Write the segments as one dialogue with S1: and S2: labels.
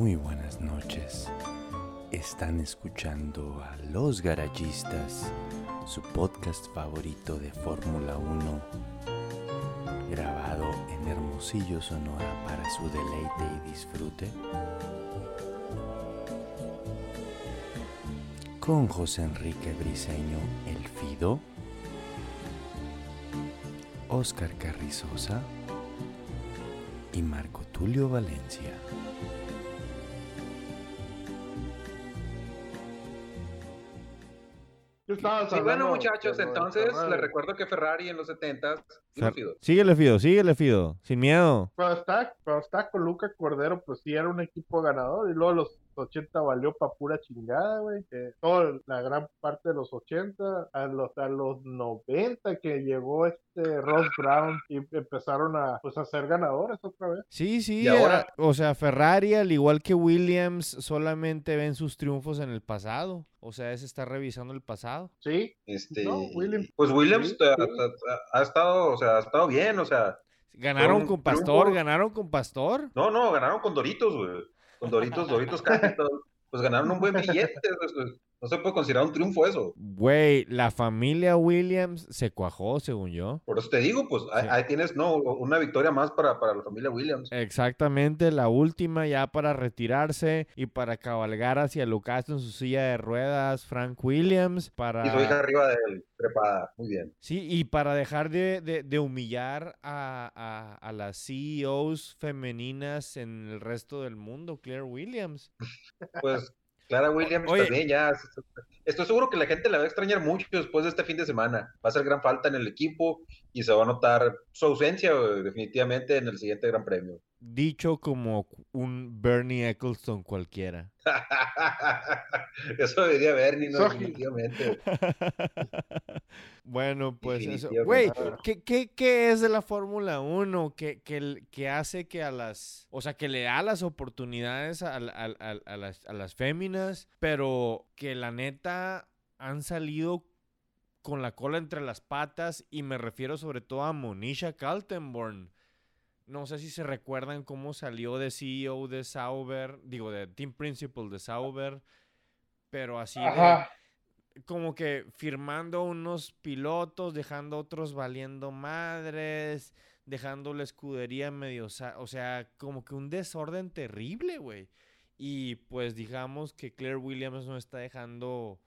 S1: Muy buenas noches. Están escuchando a Los Garayistas, su podcast favorito de Fórmula 1, grabado en Hermosillo, Sonora para su deleite y disfrute. Con José Enrique Briseño, El Fido, Oscar Carrizosa y Marco Tulio Valencia.
S2: ¿Qué estabas
S3: Sí, bueno, muchachos, entonces les recuerdo que Ferrari en los 70s,
S4: Fer-
S3: Fido.
S4: Síguele, Fido, síguele, Fido. Sin miedo.
S2: Cuando está, cuando está con Luca Cordero, pues sí era un equipo ganador. Y luego los 80 valió pa' pura chingada, güey. Que toda la gran parte de los 80, a los, a los 90 que llegó este Ross Brown y empezaron a, pues, a ser ganadores otra vez.
S4: Sí, sí.
S3: Y ahora-
S4: eh, o sea, Ferrari, al igual que Williams, solamente ven sus triunfos en el pasado. O sea, es estar revisando el pasado.
S2: Sí,
S3: Este,
S2: No, Williams.
S3: Pues Williams
S2: Sí,
S3: ha,
S2: sí.
S3: ha- ha estado, o sea, ha estado bien, o sea,
S4: Ganaron con Pastor,
S3: triunfo.
S4: ganaron con Pastor.
S3: no, no, ganaron con Doritos, güey. Con Doritos, Doritos Capital, pues ganaron un buen billete, pues, pues, no se puede considerar un triunfo eso.
S4: Güey, la familia Williams se cuajó, según yo.
S3: Por eso te digo, pues ahí,
S4: Sí.
S3: ahí tienes, no, una victoria más para, para la familia Williams.
S4: Exactamente, la última ya para retirarse y para cabalgar hacia el ocaso en su silla de ruedas, Frank Williams, para...
S3: Y su hija arriba de él, trepada, muy bien.
S4: Sí, y para dejar de, de- de humillar a, a- a las CEOs femeninas en el resto del mundo, Claire Williams.
S3: Pues Clara Williams
S4: Oye.
S3: también ya. Estoy seguro que la gente la va a extrañar mucho después de este fin de semana. Va a ser gran falta en el equipo y se va a notar su ausencia definitivamente en el siguiente Gran Premio.
S4: Dicho como un Bernie Eccleston cualquiera.
S3: Eso debería Bernie, no, definitivamente.
S4: bueno, pues eso. Güey, ¿qué, qué, qué es de la Fórmula 1 que, que, que hace que a las. O sea, que le da las oportunidades a, a- a- a las, a las féminas, pero que la neta han salido con la cola entre las patas y me refiero sobre todo a Monisha Kaltenborn. No sé si se recuerdan cómo salió de CEO de Sauber, digo, de Team Principal de Sauber, pero así de- como que firmando unos pilotos, dejando otros valiendo madres, dejando la escudería medio, o sea, como que un desorden terrible, güey. Y pues digamos que Claire Williams no está dejando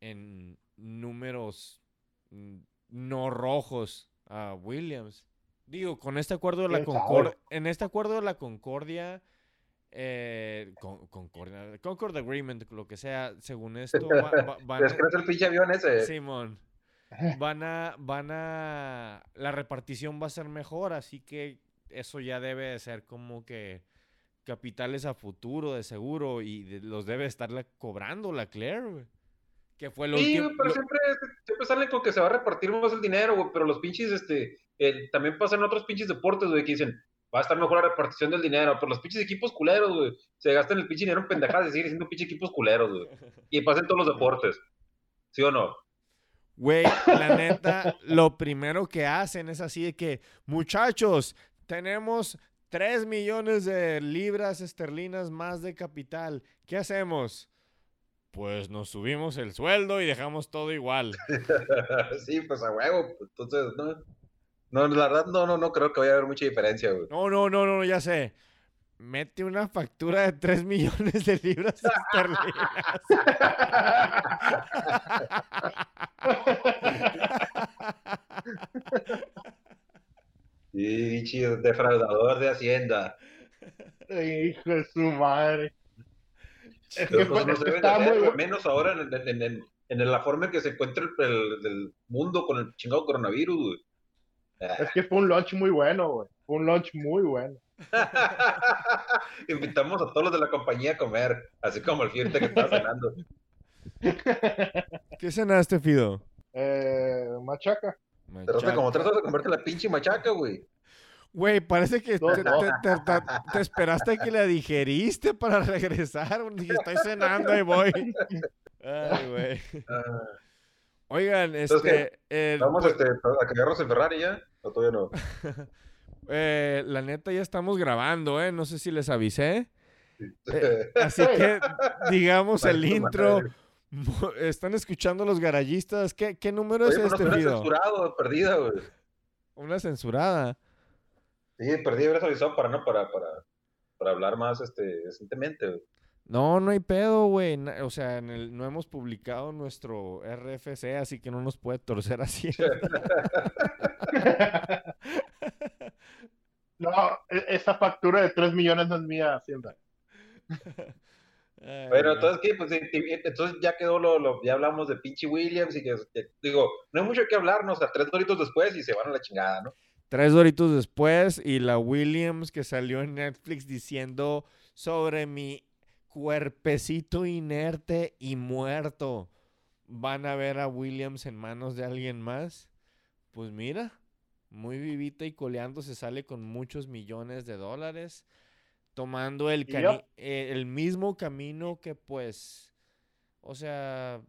S4: en números mm, no rojos a Williams. Digo, con este acuerdo de la. Concordia, en este acuerdo de la Concordia, eh, con, Concordia, Concord Agreement, lo que sea, según esto, va- va- van
S3: ¿Es que no es el pinche avión ese?
S4: Simón. Van a, van a, la repartición va a ser mejor, así que eso ya debe de ser como que capitales a futuro, de seguro, y de- los debe estar cobrando la Claire. Que fue lo
S3: Sí,
S4: último.
S3: güey, pero
S4: lo-
S3: siempre, siempre salen con que se va a repartir más el dinero, güey, pero los pinches, este, eh, también pasan otros pinches deportes, güey, que dicen, va a estar mejor la repartición del dinero, pero los pinches equipos culeros, güey, se gastan el pinche dinero en pendejadas y siguen siendo pinches equipos culeros, güey, y pasan todos los deportes, ¿sí o no?
S4: Güey, la neta, lo primero que hacen es así de que, muchachos, tenemos 3 millones de libras esterlinas más de capital. ¿Qué hacemos? Pues nos subimos el sueldo y dejamos todo igual.
S3: sí, pues a huevo, entonces, no, no, la verdad, no, no, no creo que vaya a haber mucha diferencia, güey.
S4: No, no, no, no, ya sé. Mete una factura de 3 millones de libras esterlinas.
S3: Sí, pinche defraudador de Hacienda.
S2: Hijo de su madre. Es
S3: Pero
S2: que
S3: pues
S2: fue-
S3: no
S2: muy bu-
S3: menos ahora en, en- en- en la forma en que se encuentra el, el- el mundo con el chingado coronavirus, güey. Ah,
S2: Es que fue un lunch muy bueno, güey. Fue un lunch muy bueno.
S3: Invitamos a todos los de la compañía a comer, así como el fiesta que estaba cenando.
S4: ¿Qué cenaste, Fido?
S2: Eh, machaca.
S3: Te como tres horas de comerte la pinche machaca, güey.
S4: Güey, parece que
S2: No,
S4: te,
S2: no.
S4: te- te- te- te esperaste que la digeriste para regresar. Dije, estoy cenando y voy. Ay, güey. Oigan, este. el-
S3: Vamos
S4: pues,
S3: este, a cagarnos en Ferrari ya, o todavía no.
S4: eh, la neta, ya estamos grabando, ¿eh? No sé si les avisé. Eh, así que, digamos, el intro. ¿Están escuchando los garayistas? ¿Qué, qué número
S3: Oye,
S4: es este,
S3: no,
S4: Fido?
S3: censurado, perdida, güey.
S4: Una censurada.
S3: Sí, perdí haber avisado para, no, para, para, para hablar más este, decentemente, güey.
S4: No, no hay pedo, güey. O sea, en el- no hemos publicado nuestro RFC, así que no nos puede torcer así.
S2: No, e- esa factura de 3 millones no es mía, Hacienda.
S4: No.
S3: entonces, ¿qué? Pues, entonces ya quedó lo, lo- ya hablamos de pinche Williams y que, que- digo, no hay mucho que hablar, ¿no? O sea, tres doritos después y se van a la chingada, ¿no?
S4: Tres doritos después y la Williams que salió en Netflix diciendo sobre mi cuerpecito inerte y muerto. ¿Van a ver a Williams en manos de alguien más? Pues mira, muy vivita y coleando se sale con muchos millones de dólares, tomando el, eh, el mismo camino que pues, o sea,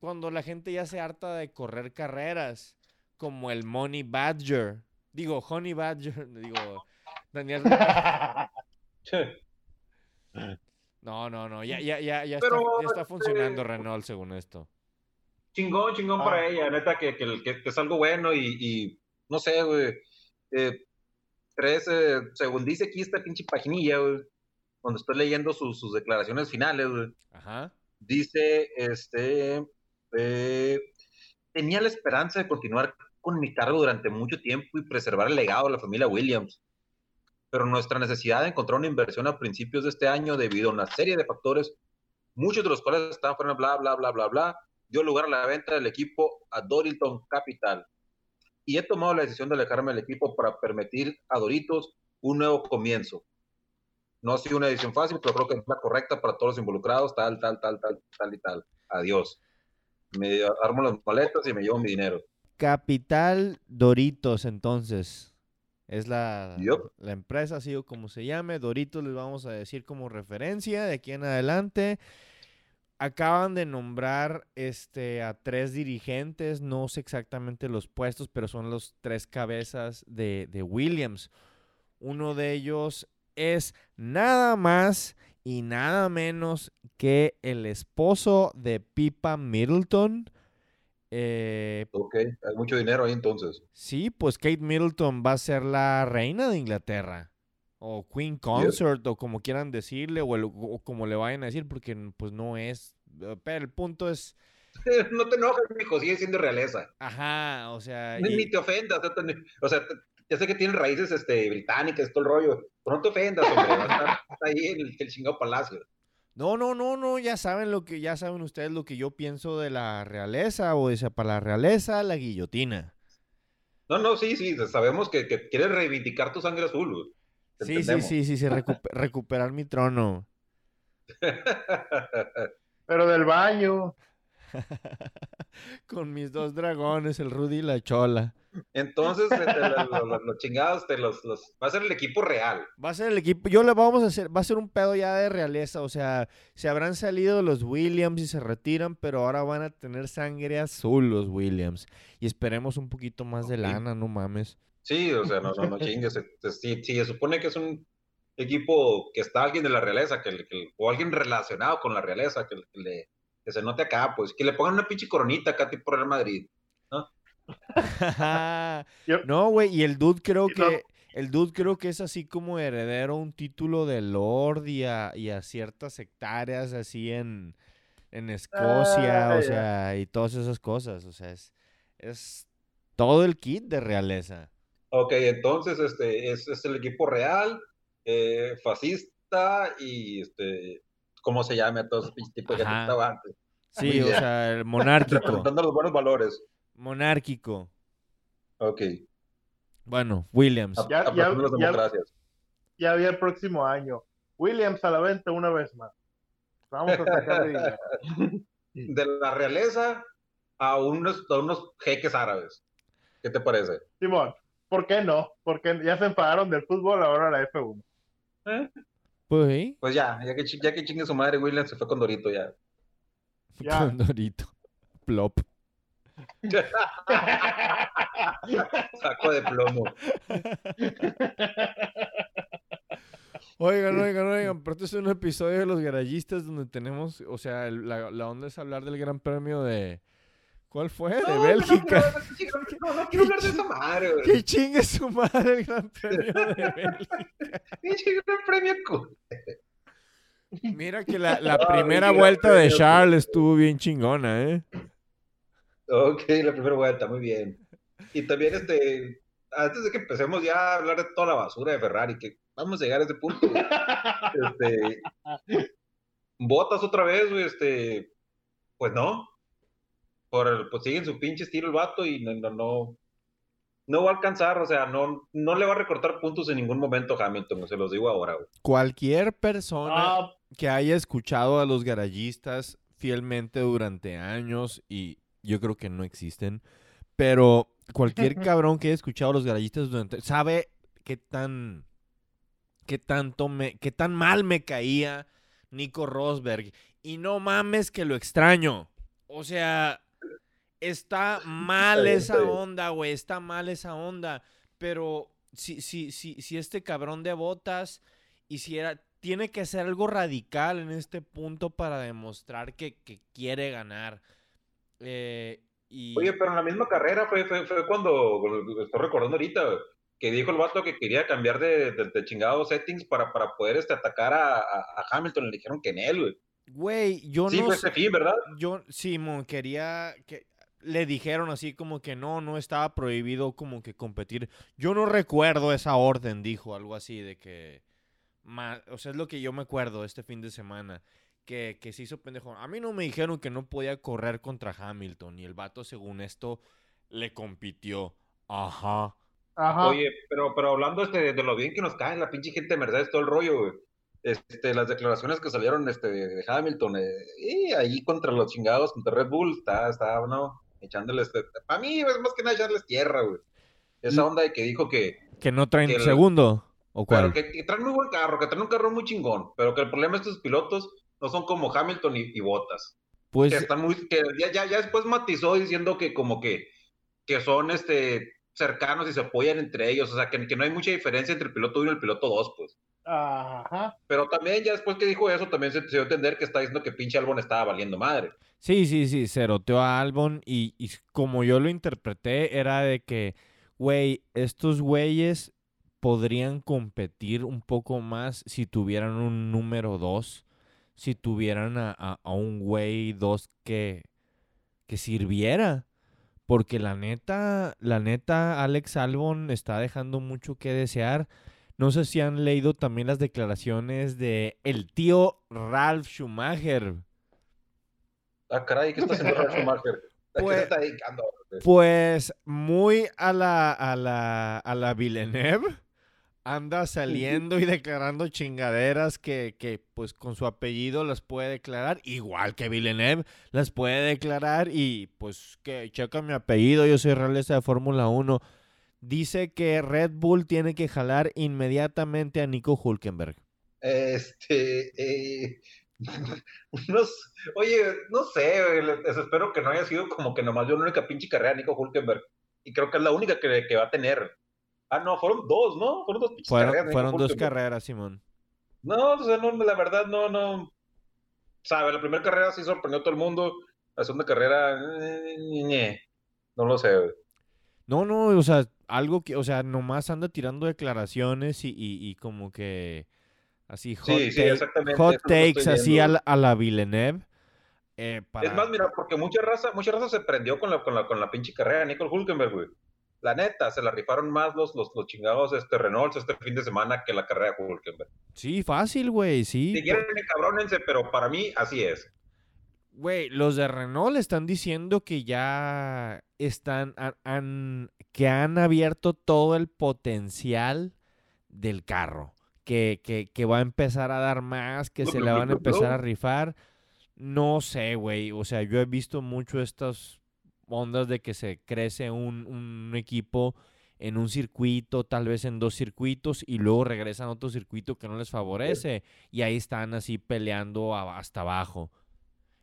S4: cuando la gente ya se harta de correr carreras, como el Money Badger, digo, Honey Badger, digo, Daniel. No, no, no, ya, ya, ya, ya,
S3: Pero,
S4: está, ya está
S3: este,
S4: funcionando Renault según esto.
S3: Chingón, chingón
S2: Ah.
S3: para ella, neta, que, que, que- que es algo bueno y, y no sé, güey. Eh, tres, eh, según dice aquí esta pinche paginilla, güey, cuando estoy leyendo sus, sus declaraciones finales, güey,
S4: Ajá.
S3: dice, este, eh, tenía la esperanza de continuar con mi cargo durante mucho tiempo y preservar el legado de la familia Williams. Pero nuestra necesidad de encontrar una inversión a principios de este año debido a una serie de factores, muchos de los cuales estaban fuera, bla, bla, bla, bla, bla, dio lugar a la venta del equipo a Dorilton Capital. Y he tomado la decisión de alejarme del equipo para permitir a Doritos un nuevo comienzo. No ha sido una decisión fácil, pero creo que es la correcta para todos los involucrados, tal, tal, tal, tal, tal y tal. Adiós. Me armo las maletas y me llevo mi dinero.
S4: Capital Doritos, entonces. Es la, la empresa, así o como se llame. Doritos les vamos a decir como referencia de aquí en adelante. Acaban de nombrar este, a tres dirigentes, no sé exactamente los puestos, pero son los tres cabezas de, de Williams. Uno de ellos es nada más y nada menos que el esposo de Pipa Middleton. Eh,
S3: Ok, hay mucho dinero ahí entonces.
S4: Sí, pues Kate Middleton va a ser la reina de Inglaterra. O Queen Consort, o como quieran decirle, o, el- o como le vayan a decir, porque pues no es. eh, Pero el punto es.
S3: no te enojes, mijo, sigue siendo realeza.
S4: Ajá, o sea.
S3: Ni,
S4: y-
S3: ni te ofendas. O sea, ya sé que tienen raíces este, británicas, todo el rollo. Pero no te ofendas, hombre. Estar está ahí en el, el chingado palacio.
S4: No, no, no, no, ya saben lo que, ya saben ustedes lo que yo pienso de la realeza, o sea, para la realeza, la guillotina.
S3: No, no, sí, sí. Sabemos que, que quieres reivindicar tu sangre azul,
S4: Sí, sí, sí, sí, sí, recu- recuperar mi trono.
S2: Pero del baño.
S4: Con mis dos dragones, el Rudy y la Chola.
S3: Entonces, este, los, chingados te los, los- va a ser el equipo real.
S4: Va a ser el equipo, yo le vamos a hacer, va a ser un pedo ya de realeza, o sea, se habrán salido los Williams y se retiran, pero ahora van a tener sangre azul los Williams. Y esperemos un poquito más de lana, no mames.
S3: Sí, o sea, no, no, no chingues. este, Sí, sí, se supone que es un equipo que está alguien de la realeza, que, le- que- o alguien relacionado con la realeza, que, que le, que se note acá, pues, que le pongan una pinche coronita acá, tipo Real Madrid.
S2: Yo-
S4: no, güey, y el dude creo
S2: no-
S4: que, el dude creo que es así como heredero a un título de Lord y a, y a ciertas hectáreas así en, en Escocia,
S2: Ah,
S4: o sea, y todas esas cosas, o sea, es, es todo el kit de realeza.
S3: Ok, entonces, este, es, es el equipo real, eh, fascista y, este, ¿cómo se llame a todo ese pinche tipo de gente que estaba antes?
S4: Sí,
S3: Muy
S4: o
S3: bien.
S4: sea, el monárquico.
S3: Representando los buenos valores.
S4: Monárquico.
S3: Ok.
S4: Bueno, Williams.
S3: A-
S2: Ya- ya-
S3: las
S2: ya-
S3: democracias.
S2: Ya había el próximo año. Williams a la venta una vez más. Vamos a sacarle dinero.
S3: De la realeza a unos, a unos jeques árabes. ¿Qué te parece?
S2: Simón, ¿por qué no? Porque ya se enfadaron del fútbol, ahora la F1.
S3: ¿Eh?
S4: Pues sí,
S3: Pues ya, ya que, ya que chingue su madre, Williams se fue con Dorito ya.
S2: Ya.
S4: con Dorito. Plop.
S3: Saco de plomo.
S4: Oigan, oigan, oigan, pero este es un episodio de los garayistas donde tenemos, o sea, el- la, la onda es hablar del gran premio de... ¿Cuál fue? De
S3: No,
S4: Bélgica.
S3: No, no, no, no quiero hablar de esa madre, güey.
S4: Que chingue su madre el gran premio de Bélgica.
S3: Pinche gran premio,
S4: Mira que la, la primera vuelta de. Charles estuvo bien chingona, ¿eh?
S3: Ok, la primera vuelta, muy bien. Y también, este, antes de que empecemos ya a hablar de toda la basura de Ferrari, que vamos a llegar a ese punto. güey. Este, botas otra vez, güey, este, pues no. Por el, pues sigue en su pinche estilo el vato y no, no, no, no va a alcanzar, o sea, no, no le va a recortar puntos en ningún momento a Hamilton, se los digo ahora, güey.
S4: Cualquier persona
S2: Ah,
S4: que haya escuchado a los garayistas fielmente durante años y yo creo que no existen, pero cualquier cabrón que haya escuchado a los garayistas durante sabe qué tan qué tanto me qué tan mal me caía Nico Rosberg y no mames que lo extraño. O sea, está mal esa onda, güey, está mal esa onda, pero si si si si este cabrón de botas hiciera, tiene que ser algo radical en este punto para demostrar que, que quiere ganar. Eh, y
S3: Oye, pero en la misma carrera fue, fue, fue cuando, estoy recordando ahorita, que dijo el vato que quería cambiar de, de, de chingados settings para, para poder este, atacar a, a, a Hamilton. Le dijeron que en él, güey.
S4: güey, yo
S3: Sí,
S4: no
S3: fue
S4: sé-
S3: ese fin, ¿verdad?
S4: yo Simón quería que le dijeron así como que no, no estaba prohibido como que competir. Yo no recuerdo esa orden, dijo algo así de que ma- o sea, es lo que yo me acuerdo este fin de semana. Que, que se hizo pendejo. A mí no me dijeron que no podía correr contra Hamilton. Y el vato, según esto, le compitió. Ajá.
S2: Ajá.
S3: Oye, pero, pero hablando este, de lo bien que nos cae la pinche gente de Mercedes, todo el rollo, güey. Este, las declaraciones que salieron este, de Hamilton, eh, y ahí contra los chingados, contra Red Bull, está, está, no, echándoles, para mí es más que nada echarles tierra, güey. Esa
S4: Mm.
S3: onda de que dijo que,
S4: Que no traen
S3: Que el-
S4: segundo. ¿O cuál?
S3: pero que, que traen muy buen carro, que traen un carro muy chingón, pero que el problema de estos pilotos no son como Hamilton y, y Bottas.
S4: pues
S3: que están muy, que ya, ya, ya después matizó diciendo que como que, que son este cercanos y se apoyan entre ellos, o sea que, que no hay mucha diferencia entre el piloto 1 y el piloto 2, pues.
S2: Ajá.
S3: Pero también ya después que dijo eso, también se, se dio a entender que está diciendo que pinche Albon estaba valiendo madre.
S4: Sí, sí, sí, se roteó a Albon y, y como yo lo interpreté era de que, güey, estos güeyes podrían competir un poco más si tuvieran un número 2, si tuvieran a, a- a un güey 2 que, que sirviera. Porque la neta, la neta, Alex Albon está dejando mucho que desear. No sé si han leído también las declaraciones de el tío Ralph Schumacher.
S3: Ah, caray, ¿qué está haciendo Ralf Schumacher? ¿A qué
S4: Pues-
S3: se está dedicando?
S4: Pues muy a la, a la, a la Villeneuve. Anda saliendo y declarando chingaderas que, que, pues con su apellido las puede declarar, igual que Villeneuve las puede declarar y pues que checa mi apellido, yo soy realista de Fórmula 1. Dice que Red Bull tiene que jalar inmediatamente a Nico Hulkenberg.
S3: Este, eh, no oye, no sé, les espero que no haya sido como que nomás dio una única pinche carrera a Nico Hulkenberg. Y creo que es la única que, que va a tener. Ah, no, fueron dos, ¿no? Fueron dos pinches carreras.
S4: Fueron, dos carreras, Simón.
S3: No, o sea, no, la verdad, no, no. Sabe, la primera carrera sí sorprendió a todo el mundo. La segunda carrera, eh, no lo sé, güey.
S4: No, no, o sea, algo que, o sea, nomás anda tirando declaraciones y, y, y como que así hot,
S3: Sí,
S4: take- hot takes así a la, a la Villeneuve. eh, para...
S3: Es más, mira, porque mucha raza, mucha raza se prendió con la, con la, con la pinche carrera de Nicole Hulkenberg, güey. La neta, se la rifaron más los, los, los chingados este, Renault este fin de semana que la carrera de Hulkenberg.
S4: Sí, fácil, güey, sí.
S3: Si quieren, encabrónense, pero para mí así es.
S4: Güey, los de Renault están diciendo que ya están, han- han- que han abierto todo el potencial del carro. Que, que, que va a empezar a dar más, que se le van a empezar a rifar. No sé, güey. O sea, yo he visto mucho estas ondas de que se crece un, un equipo en un circuito, tal vez en dos circuitos, y luego regresan a otro circuito que no les favorece. Y ahí están así peleando hasta abajo.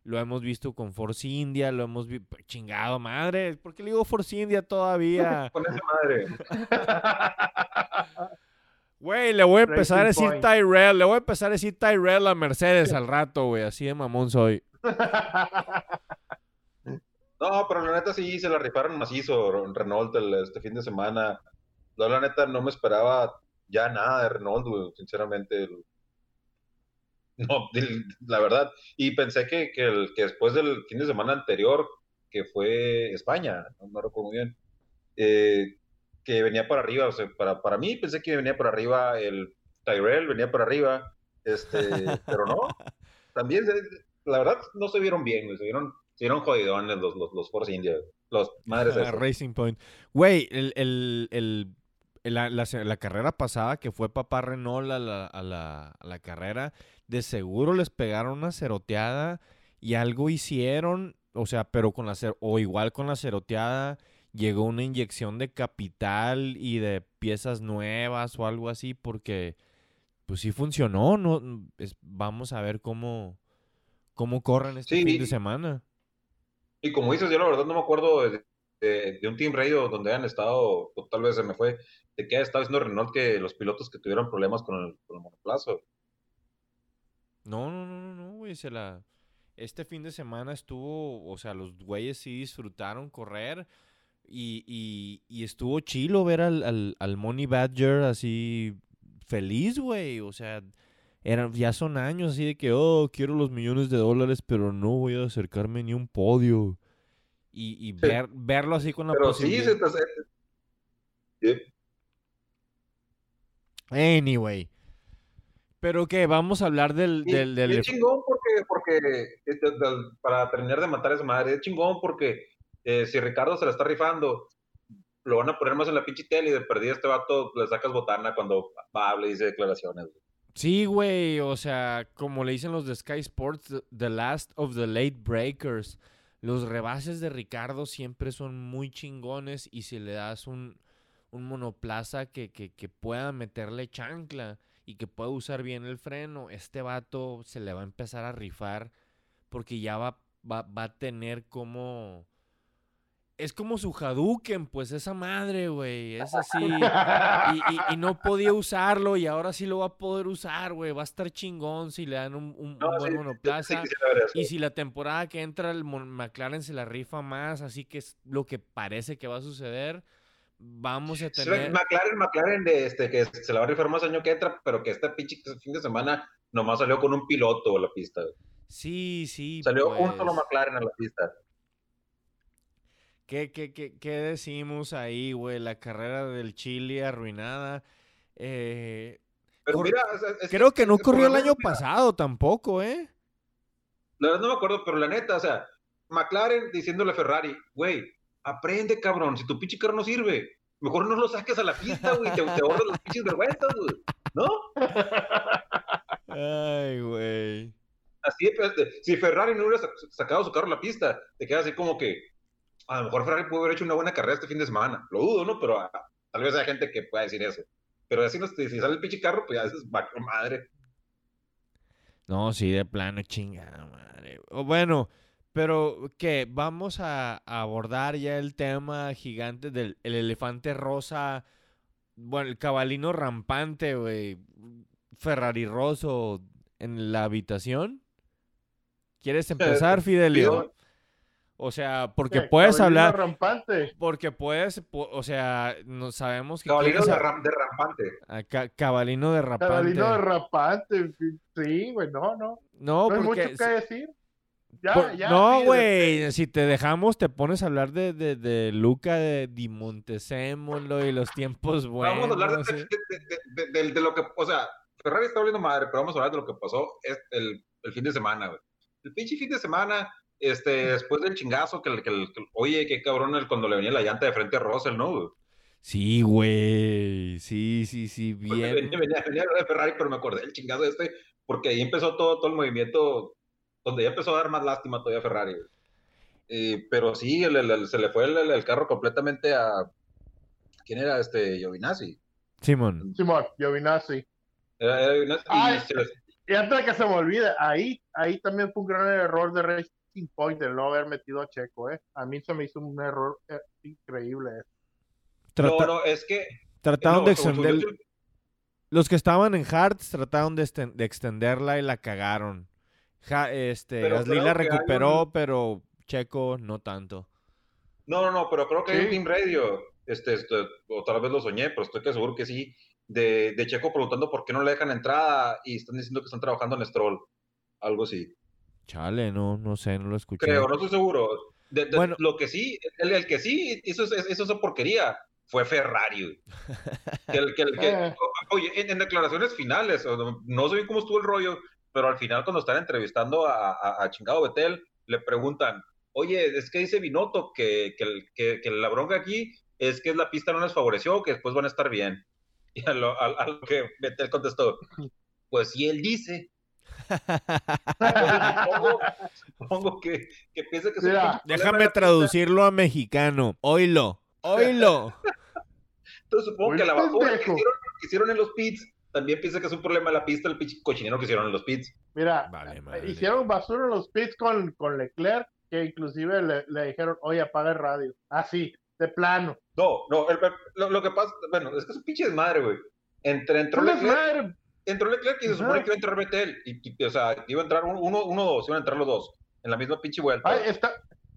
S4: Lo hemos visto con Force India, lo hemos visto. Chingado, madre. ¿Por qué le digo Force India todavía?
S3: Con esa madre.
S4: Güey, le voy a empezar a decir
S2: Point.
S4: Tyrell, le voy a empezar a decir Tyrell a Mercedes al rato, güey. Así de mamón soy.
S3: No, pero la neta sí se la rifaron macizo Renault el- este fin de semana. No, la neta no me esperaba ya nada de Renault, güey, sinceramente. El- No, la verdad. Y pensé que, que, el- que después del fin de semana anterior, que fue España, no me recuerdo muy bien, eh, que venía para arriba, o sea, para, para mí pensé que venía por arriba el Tyrell, venía por arriba, este, pero no. También, la verdad, no se vieron bien, se vieron, se vieron jodidones los, los, los Force India, los madres
S4: Ah. Racing Point. Güey, el, el- el- la, la la carrera pasada que fue papá Renault a la, a la, a la carrera, de seguro les pegaron una ceroteada y algo hicieron, o sea, pero con la o igual con la ceroteada llegó una inyección de capital y de piezas nuevas o algo así porque pues sí funcionó, no Es- vamos a ver cómo cómo corren este
S3: Sí,
S4: fin de semana.
S3: Y como dices, yo la verdad no me acuerdo de, de- de un Team Radio donde hayan estado, o tal vez se me fue, de que estado diciendo Renault que los pilotos que tuvieron problemas con el, con el monoplazo.
S4: No, no, no, no, no, güey, se la... Este fin de semana estuvo, o sea, los güeyes sí disfrutaron correr y, y, y estuvo chilo ver al, al, al Money Badger así feliz, güey, o sea, eran, ya son años así de que, oh, quiero los millones de dólares, pero no voy a acercarme ni a un podio. Y, y ver, verlo así con la
S3: Pero sí, se te- sí.
S4: Anyway. Pero que vamos a hablar del...
S3: Y-
S4: del, del
S3: y es chingón porque, porque para terminar de matar a esa madre, es chingón porque eh, si Ricardo se la está rifando, lo van a poner más en la pinche tele y de perdida este vato le sacas botana cuando habla y dice declaraciones. güey.
S4: Sí, güey, o sea, como le dicen los de Sky Sports, the- the last of the late breakers. Los rebases de Ricardo siempre son muy chingones y si le das un, un monoplaza que, que, que pueda meterle chancla y que pueda usar bien el freno, este vato se le va a empezar a rifar porque ya va, va, va a tener como... Es como su Hadouken, pues esa madre, güey. Es así. Y, y- y no podía usarlo y ahora sí lo va a poder usar, güey. Va a estar chingón si le dan un, un- un
S3: No,
S4: buen
S3: sí,
S4: monoplaza.
S3: sí.
S4: Y si la temporada que entra el McLaren se la rifa más, así que es lo que parece que va a suceder, vamos a tener...
S3: McLaren, McLaren, de este, que se la va a rifar más año que entra, pero que este pinche fin de semana nomás salió con un piloto a la pista.
S4: Sí, sí.
S3: Salió un
S4: pues.
S3: solo McLaren a la pista.
S4: ¿Qué, qué, qué, qué decimos ahí, güey? La carrera del Chile arruinada. Eh,
S3: Pero
S4: Cor-
S3: mira, o sea, es-
S4: creo que no
S3: lo
S4: el año
S3: mira,
S4: pasado tampoco, ¿eh?
S3: La verdad no me acuerdo, pero la neta, o sea, McLaren diciéndole a Ferrari, güey, aprende, cabrón, si tu pinche carro no sirve, mejor no lo saques a la pista, güey, te, te ahorras las pinches vergüenzas, güey, ¿no?
S4: Ay, güey.
S3: Así, de- si Ferrari no hubiera sa- sacado su carro a la pista, te queda así como que, a lo mejor Ferrari pudo haber hecho una buena carrera este fin de semana, lo dudo, ¿no? Pero ah, tal vez haya gente que pueda decir eso. Pero así, no, si sale el pinche carro, pues ya es madre.
S4: No, sí, de plano, chingada madre. O bueno, pero que vamos a, a abordar ya el tema gigante del el elefante rosa. Bueno, el cabalino rampante, güey. Ferrari roso en la habitación. ¿Quieres empezar, Fidelio? O sea, porque puedes hablar,
S2: rampante.
S4: porque puedes, o sea, no sabemos que
S3: Caballero
S4: quieres
S3: de,
S4: a-
S3: ram- de rampante.
S4: a ca- cabalino de rapante.
S2: Caballino de rapante. Sí, güey, no, no.
S4: No,
S2: No hay mucho que decir. Ya,
S4: Por-
S2: ya.
S4: no, güey, si te dejamos te pones a hablar de, de, de Luca de Di y los tiempos buenos.
S3: vamos a hablar de,
S4: ¿eh?
S3: de- lo que, o sea, Ferrari está hablando madre, pero vamos a hablar de lo que pasó el, el fin de semana, güey. El pinche fin de semana, este, después del chingazo, que, el- que, el- que- oye, qué cabrón el, cuando le venía la llanta de frente a Russell, ¿no? güey?
S4: Sí, güey, sí, sí, sí, bien.
S3: Venía, venía, venía de Ferrari, pero me acordé del chingazo este, porque ahí empezó todo, todo el movimiento, donde ya empezó a dar más lástima todavía Ferrari. Eh, pero sí, el- el- el- se le fue el, carro completamente a... ¿Quién era este? Giovinazzi.
S4: Simón.
S2: Simón, Giovinazzi.
S3: Era- era Giovinazzi, y
S2: Ay.
S3: se le-
S2: Y antes de que se me olvide, ahí, ahí también fue un gran error de Racing Point el no haber metido a Checo, ¿eh? A mí se me hizo un error eh, increíble.
S3: No,
S4: Trata-
S3: no, es que
S4: trataron
S3: no,
S4: de extender
S3: yo,
S4: Los que estaban en Hearts trataron de, de extenderla y la cagaron. Ja- este,
S3: Pero
S4: Gasly
S3: creo
S4: la recuperó,
S3: un-
S4: pero Checo no tanto.
S3: No, no, no, pero creo que hay un
S2: Sí.
S3: Team Radio, este, este, o tal vez lo soñé, pero estoy que seguro que sí, de, de Checo preguntando por qué no le dejan entrada y están diciendo que están trabajando en Stroll. Algo así.
S4: Chale, no, no sé, no lo escuché.
S3: Creo, no estoy seguro. De- de-
S4: Bueno.
S3: Lo que sí, el, el que sí hizo, es- hizo esa porquería fue Ferrari. Que el- que el- que-
S2: Eh.
S3: oye, en, en declaraciones finales, no, no sé bien cómo estuvo el rollo, pero al final cuando están entrevistando a, a, a chingado Betel, le preguntan, oye, es que dice Binotto que, que, el- que, que la bronca aquí es que la pista no les favoreció, que después van a estar bien. Y a lo, a- a lo que Betel contestó, pues si él dice. Supongo, supongo que, que piensa que
S2: Mira,
S4: Déjame traducirlo a mexicano. Oilo, oilo.
S3: Entonces supongo
S2: Muy
S3: que la basura que hicieron, que hicieron en los pits también piensa que es un problema de la pista el pinche cochinero que hicieron en los pits.
S2: Mira,
S4: Vale, madre.
S2: hicieron basura en los pits con, con Leclerc, que inclusive le, le dijeron, oye, apaga el radio. Así, de plano.
S3: No, no, el- el- lo, lo que pasa, bueno, es que es un pinche desmadre, güey. Entre, entró,
S2: ¡No
S3: Leclerc,
S2: madre!
S3: entró Leclerc y se supone que iba a entrar Betel. Y, y, o sea, iba a entrar uno, uno, uno, dos, iban a entrar los dos. En la misma pinche vuelta.
S2: Ay, está,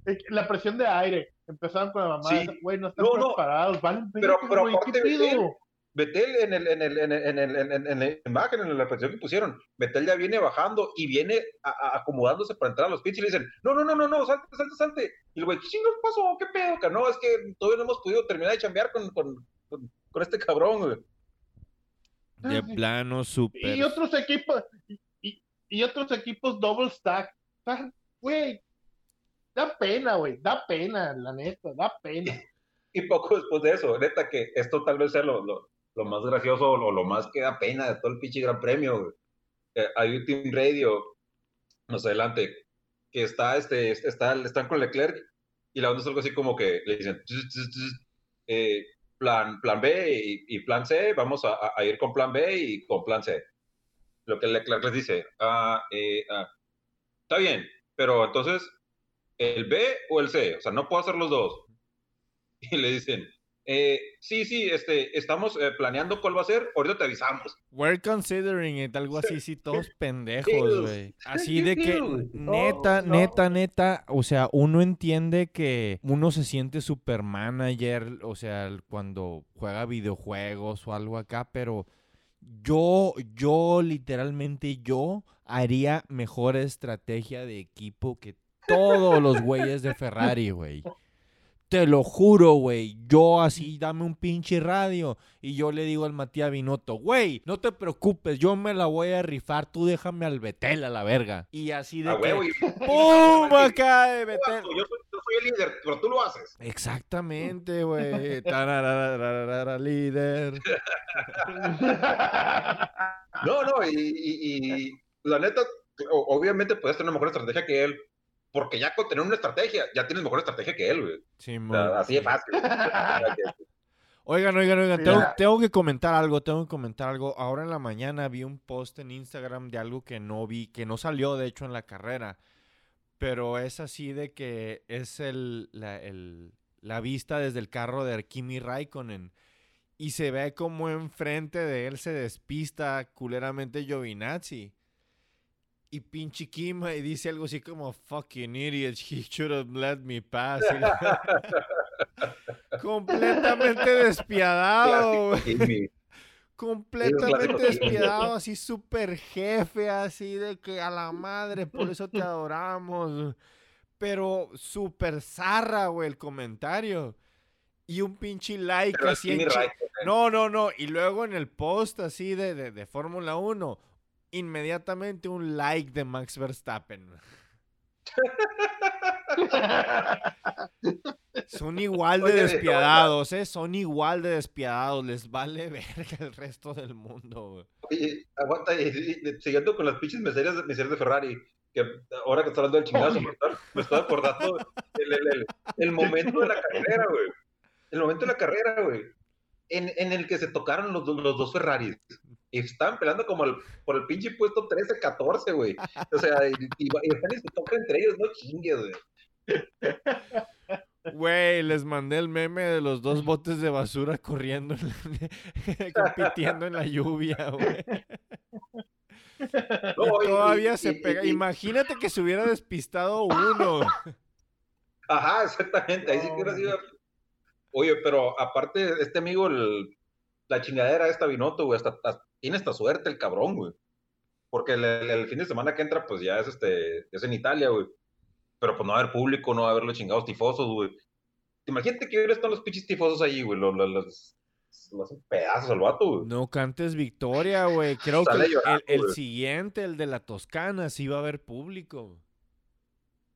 S2: eh, la presión de aire. Empezaron con la mamá,
S3: Sí.
S2: güey, no están
S3: No, no.
S2: preparados.
S3: Pero-
S2: verga,
S3: pero
S2: güey, ¿qué
S3: aparte,
S2: pido?
S3: Betel, Betel en, el, en, el, en, el, en, el, en, el- en la imagen, en la presión que pusieron, Betel ya viene bajando y viene a- a- acomodándose para entrar a los pits y le dicen, no, no, no, no, no, salte, salte, salte. Y el güey, ¿qué chingados pasó? ¿Qué pedo? Que no, es que todavía no hemos podido terminar de chambear con, con, con, con este cabrón, güey.
S4: De plano, súper.
S2: Y otros equipos, y, y- otros equipos double stack. Ah, Güey, da pena, güey, da pena, la neta, da pena.
S3: Y poco después de eso, neta, que esto tal vez sea lo, lo, lo más gracioso o lo más que da pena de todo el pinche gran premio. Eh, hay un Team Radio más adelante que está, este, está, están con Leclerc y la onda es algo así como que le dicen, "Tss, tss, tss, eh, plan, plan B y, y plan C, vamos a, a- a ir con plan B y con plan C. Lo que Leclerc les dice, ah, eh, ah, está bien, pero entonces, ¿el B o el C? O sea, no puedo hacer los dos. Y le dicen, eh, sí, sí, este, estamos eh, planeando cuál va a ser, ahorita te avisamos.
S4: We're considering it, algo así, sí, todos pendejos, güey. Así de que, neta, neta, neta, o sea, uno entiende que uno se siente super manager, o sea, cuando juega videojuegos o algo acá, pero yo, yo, literalmente, yo haría mejor estrategia de equipo que todos los güeyes de Ferrari, güey. Te lo juro, güey. Yo así, dame un pinche radio. Y yo le digo al Matías Binotto, güey, no te preocupes, yo me la voy a rifar. Tú déjame al Betel a la verga. Y así de que, ¡pum! Acá de Betel.
S3: Yo soy, yo soy el líder, pero tú lo haces.
S4: Exactamente, güey. Líder.
S3: No, no, y, y- y la neta, obviamente puedes tener una mejor estrategia que él, porque ya con tener una estrategia, ya tienes mejor estrategia que él, güey. O
S4: Simón.
S3: sea, así de fácil. O
S4: Oigan, oigan, oigan, tengo, tengo que comentar algo, tengo que comentar algo. Ahora en la mañana vi un post en Instagram de algo que no vi, que no salió de hecho en la carrera, pero es así de que es el, la, el- la vista desde el carro de Kimi Raikkonen y se ve como enfrente de él se despista culeramente Giovinazzi. Y pinche Kim y dice algo así como fucking idiot, he should have let me pass. Completamente despiadado. Completamente despiadado, así súper jefe, así de que a la madre, por eso te adoramos. Pero súper zarra, güey, el comentario. Y un pinche like
S3: Pero
S4: así en. No, no, no. Y luego en el post así de, de, de Fórmula 1, inmediatamente un like de Max Verstappen. Son igual de
S3: Oye,
S4: despiadados, ¿eh? Son igual de despiadados. Les vale verga el resto del mundo, güey.
S3: Oye, aguanta, y, y- y siguiendo con las pinches miserias, miserias de Ferrari, que ahora que está hablando del chingazo, me está, me está acordando el, el- el- el momento de la carrera, güey. El momento de la carrera, güey. En, en el que se tocaron los, los dos Ferraris. Y estaban peleando como el- por el pinche puesto 13-14, güey. O sea, y, y, y se tocan entre ellos, no chingues, güey.
S4: Güey, les mandé el meme de los dos botes de basura corriendo, en la- compitiendo en la lluvia, güey.
S3: No,
S4: Y
S3: y-
S4: todavía
S3: y-
S4: se
S3: y-
S4: pega. Imagínate que se hubiera despistado uno.
S3: Ajá, exactamente. Ahí sí que hubiera sido. Oye, pero aparte, este amigo, el- la chingadera esta Binotto, güey, hasta, hasta- tiene esta suerte el cabrón, güey. Porque el, el- el fin de semana que entra, pues ya es este, es en Italia, güey. Pero pues no va a haber público, no va a haber los chingados tifosos, güey. Imagínate que hubiera estado los pinches tifosos ahí, güey. Los, los, los, los pedazos al vato, güey.
S4: No cantes victoria, güey. Creo que el, siguiente, el de la Toscana, sí va a haber público.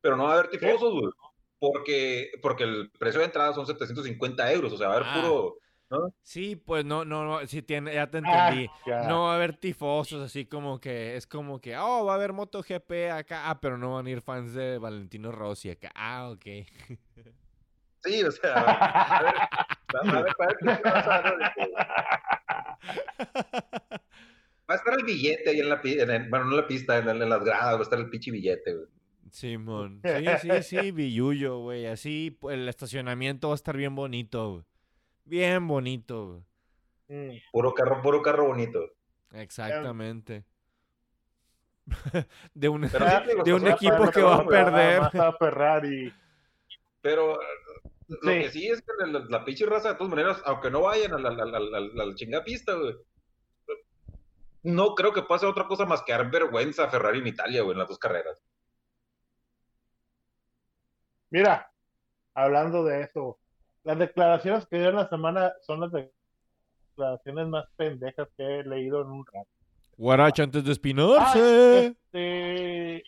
S3: Pero no va a haber tifosos, güey. Porque, porque el precio de entrada son 750 euros, o sea, va a haber
S4: Ah.
S3: puro.
S4: Sí, pues no, no, no, sí tiene, ya te
S2: Ah,
S4: entendí.
S2: ya.
S4: No va a haber tifosos, así como que, es como que, oh, va a haber MotoGP acá, ah, pero no van a ir fans de Valentino Rossi acá. Ah, ok.
S3: Sí, o sea, a ver, a ver, Va a estar el billete ahí en la pista, bueno, no en la pista, en, en las gradas, va a estar el pinche billete, güey.
S4: Simón. Sí, sí, sí, Villullo, güey. Así el estacionamiento va a estar bien bonito, güey. Bien bonito, güey.
S2: Mm.
S3: Puro carro, puro carro bonito.
S4: Exactamente. de un,
S3: sí, digo,
S4: de un equipo que va a perder.
S2: a Ferrari.
S3: Pero eh, lo
S2: Sí.
S3: que sí es que la, la pinche raza, de todas maneras, aunque no vayan a la, la, la, la, la chingada pista, güey. No creo que pase otra cosa más que dar vergüenza a Ferrari en Italia, güey, en las dos carreras.
S2: Mira, hablando de eso, las declaraciones que dio en la semana son las declaraciones más pendejas que he leído en un rato.
S4: Guaracha antes de
S2: Ah,
S4: espinarse.
S2: este,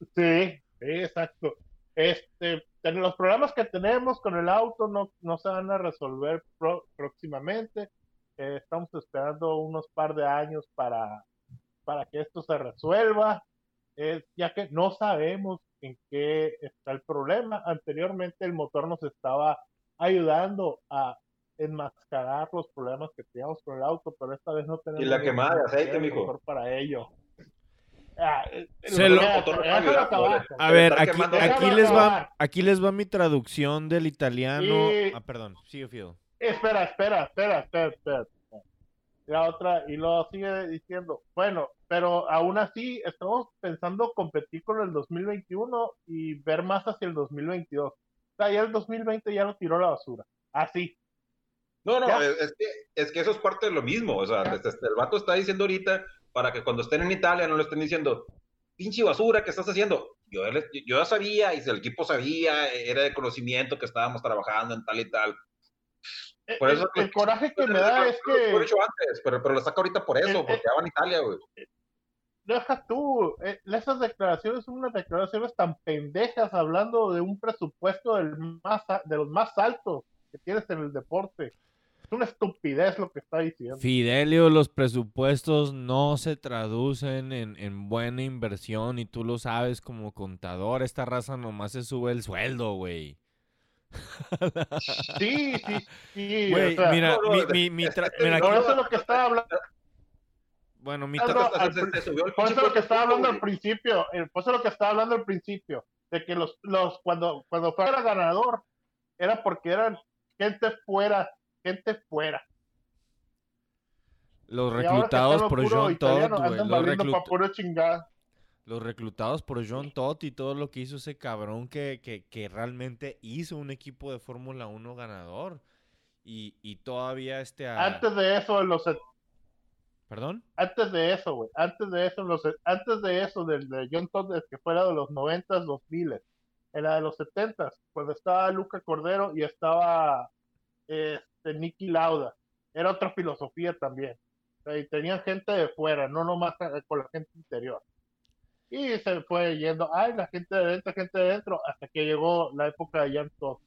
S2: sí, sí, exacto. Este, los problemas que tenemos con el auto no, no se van a resolver pro- próximamente. Eh, estamos esperando unos par de años para, para que esto se resuelva, eh, ya que no sabemos en qué está el problema. Anteriormente el motor nos estaba ayudando a enmascarar los problemas que teníamos con el auto, pero esta vez no tenemos
S3: la
S2: ni
S3: quemada de aceite,
S2: el
S3: mijo.
S2: motor para ello. Ah,
S4: Se
S2: lo-
S4: lo-. A ver, aquí, aquí les va, aquí les va mi traducción del italiano.
S2: Y-
S4: Ah, perdón, sigue Fido.
S2: Espera, espera, espera, espera, espera. Y la otra, y luego sigue diciendo, bueno, pero aún así estamos pensando competir con el 2021 y ver más hacia el 2022. Sea, ya el 2020 ya lo tiró a la basura. Así.
S3: No, no,
S2: Ya.
S3: es, que, es que eso es parte de lo mismo. O sea, este- este, el vato está diciendo ahorita para que cuando estén en Italia no le estén diciendo, pinche basura, ¿qué estás haciendo? Yo, yo ya sabía, y si el equipo sabía, era de conocimiento que estábamos trabajando en tal y tal. Por
S2: el,
S3: eso-
S2: el coraje que me da es
S3: Lo he
S2: que
S3: hecho antes, pero, pero lo saca ahorita por eso,
S2: Eh,
S3: porque
S2: eh.
S3: ya va en Italia, güey.
S2: Deja tú, eh, esas declaraciones son unas declaraciones tan pendejas hablando de un presupuesto del más, de los más altos que tienes en el deporte. Es una estupidez lo que está diciendo.
S4: Fidelio, los presupuestos no se traducen en, en buena inversión y tú lo sabes como contador. Esta raza nomás se sube el sueldo, güey.
S2: Sí, sí, sí.
S4: Güey,
S2: o sea,
S4: mira,
S3: no, no,
S4: mi, mi, mi tra-
S3: este-
S4: mira,
S2: no,
S4: aquí-
S2: eso es lo que estaba hablando.
S4: Bueno, mi
S3: Hasta
S2: al
S3: se- se-
S2: pri-
S3: se subió el
S2: Por
S3: pinche
S2: eso lo que estaba hablando al
S3: presupuesto,
S2: principio, eh, por eso lo que estaba hablando al principio, de que los, los, cuando, cuando fuera ganador, era porque eran gente fuera, gente fuera.
S4: los reclutados por John Todd, güey. Los, reclut- los reclutados por John Todd y todo lo que hizo ese cabrón que, que, que realmente hizo un equipo de Fórmula 1 ganador. Y, y todavía este... a-
S2: Antes de eso, en los
S4: ¿Perdón?
S2: antes de eso, güey, antes de eso, los, antes de eso, del de John Todd, que fuera de los 90s, 2000 en la de los 70s, cuando estaba Luca Cordero y estaba este, Nicky Lauda, era otra filosofía también. O sea, y tenían gente de fuera, no nomás con la gente interior. Y se fue yendo, ay, la gente de dentro, gente de dentro, hasta que llegó la época de John Todd.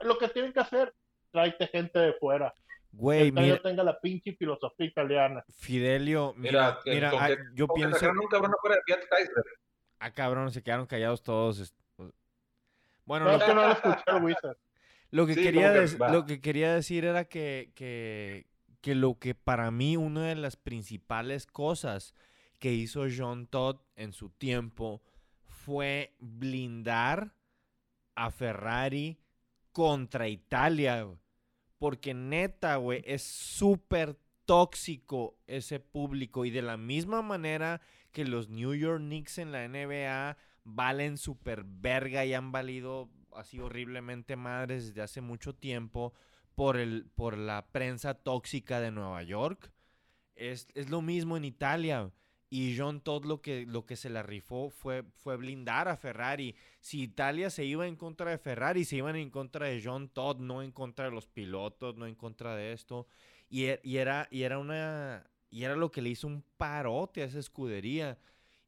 S2: Lo que tienen que hacer, tráete gente de fuera.
S4: Güey,
S2: que
S4: mira,
S2: tenga la pinche filosofía italiana.
S4: Fidelio, mira,
S3: Mira,
S4: ah, yo pienso...
S3: un cabrón afuera de Fiat Chrysler.
S4: Ah, cabrón, se quedaron callados todos. est- Bueno,
S2: No,
S4: lo,
S2: es que no lo escuché Wizard.
S4: lo que
S3: Sí,
S4: quería
S3: que
S4: lo que quería decir era que, que, que lo que para mí una de las principales cosas que hizo John Todd en su tiempo fue blindar a Ferrari contra Italia, güey. Porque neta, güey, es súper tóxico ese público. Y de la misma manera que los New York Knicks en la NBA valen súper verga y han valido así horriblemente madres desde hace mucho tiempo por, el, por la prensa tóxica de Nueva York. Es, es lo mismo en Italia. Y John Todd lo que, lo que se la rifó fue, fue blindar a Ferrari. Si Italia se iba en contra de Ferrari, se iban en contra de John Todd, no en contra de los pilotos, no en contra de esto. Y, e- era, y era una. Y era lo que le hizo un parote a esa escudería.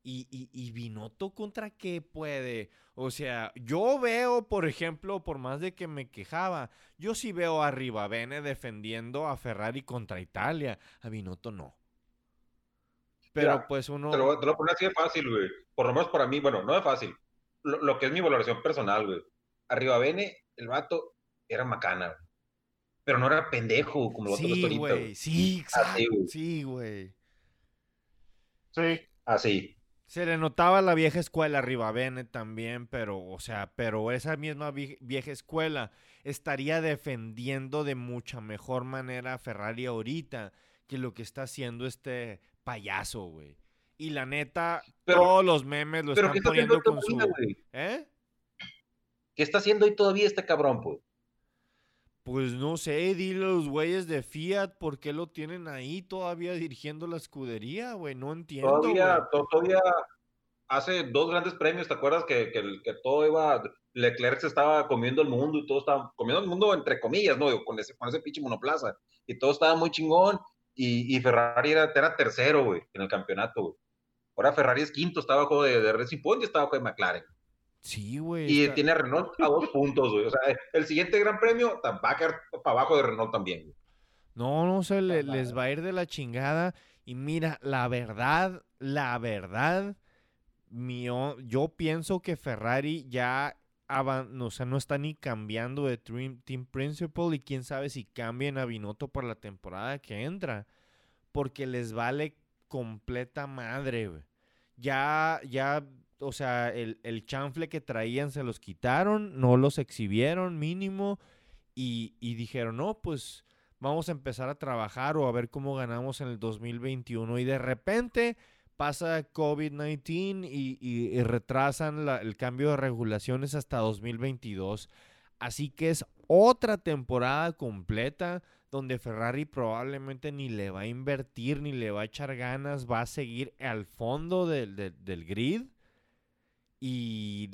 S4: Y, y, y contra qué puede. O sea, yo veo, por ejemplo, por más de que me quejaba, yo sí veo a Rivabene defendiendo a Ferrari contra Italia. A Binotto no. Pero
S3: Mira,
S4: pues uno.
S3: Te lo, te lo pongo así de fácil, güey. Por lo menos para mí, bueno, no de fácil. Lo, lo que es mi valoración personal, güey. Arriba Bene, el vato era macana, güey. Pero no era pendejo como lo otro
S4: Sí,
S3: ahorita,
S4: güey.
S3: güey.
S4: Sí,
S3: Así,
S4: exacto.
S3: güey.
S4: Sí, güey.
S2: Sí,
S3: Así.
S4: Se le notaba la vieja escuela Rivabene también, pero, o sea, pero esa misma vie- vieja escuela estaría defendiendo de mucha mejor manera a Ferrari ahorita que lo que está haciendo este payaso, güey. Y la neta,
S3: Pero-
S4: todos los memes lo
S3: Pero ¿qué
S4: están
S3: está
S4: poniendo con su...
S3: güey?
S4: ¿Eh?
S3: ¿Qué está haciendo ahí todavía este cabrón, pues?
S4: Pues no sé, dile a los güeyes de Fiat por qué lo tienen ahí todavía dirigiendo la escudería, güey. No entiendo,
S3: Todavía,
S4: güey.
S3: to- todavía hace dos grandes premios, ¿te acuerdas? Que, que, el- que todo iba, Leclerc se estaba comiendo el mundo y todo estaba comiendo el mundo entre comillas, ¿no? Con ese, con ese pinche monoplaza. Y todo estaba muy chingón. Y, y Ferrari era, era tercero, güey, en el campeonato, güey. Ahora Ferrari es quinto, está abajo de, de Racing Point y está abajo de McLaren.
S4: Sí, güey.
S3: Y
S4: está-
S3: tiene a Renault a dos puntos, güey. O sea, el siguiente gran premio va a caer para abajo de Renault también, güey.
S4: No, no se le- les va a ir de la chingada. Y mira, la verdad, la verdad, mío, yo pienso que Ferrari ya o sea, no está ni cambiando de team, principal y quién sabe si cambien a Binotto por la temporada que entra. Porque les vale completa madre. Ya, ya, o sea, el, el chanfle que traían se los quitaron, no los exhibieron mínimo y, y dijeron, no, pues vamos a empezar a trabajar o a ver cómo ganamos en el 2021. Y de repente pasa COVID-19 y, y- y retrasan la- el cambio de regulaciones hasta 2022. Así que es otra temporada completa donde Ferrari probablemente ni le va a invertir, ni le va a echar ganas, va a seguir al fondo del, del- del grid. Y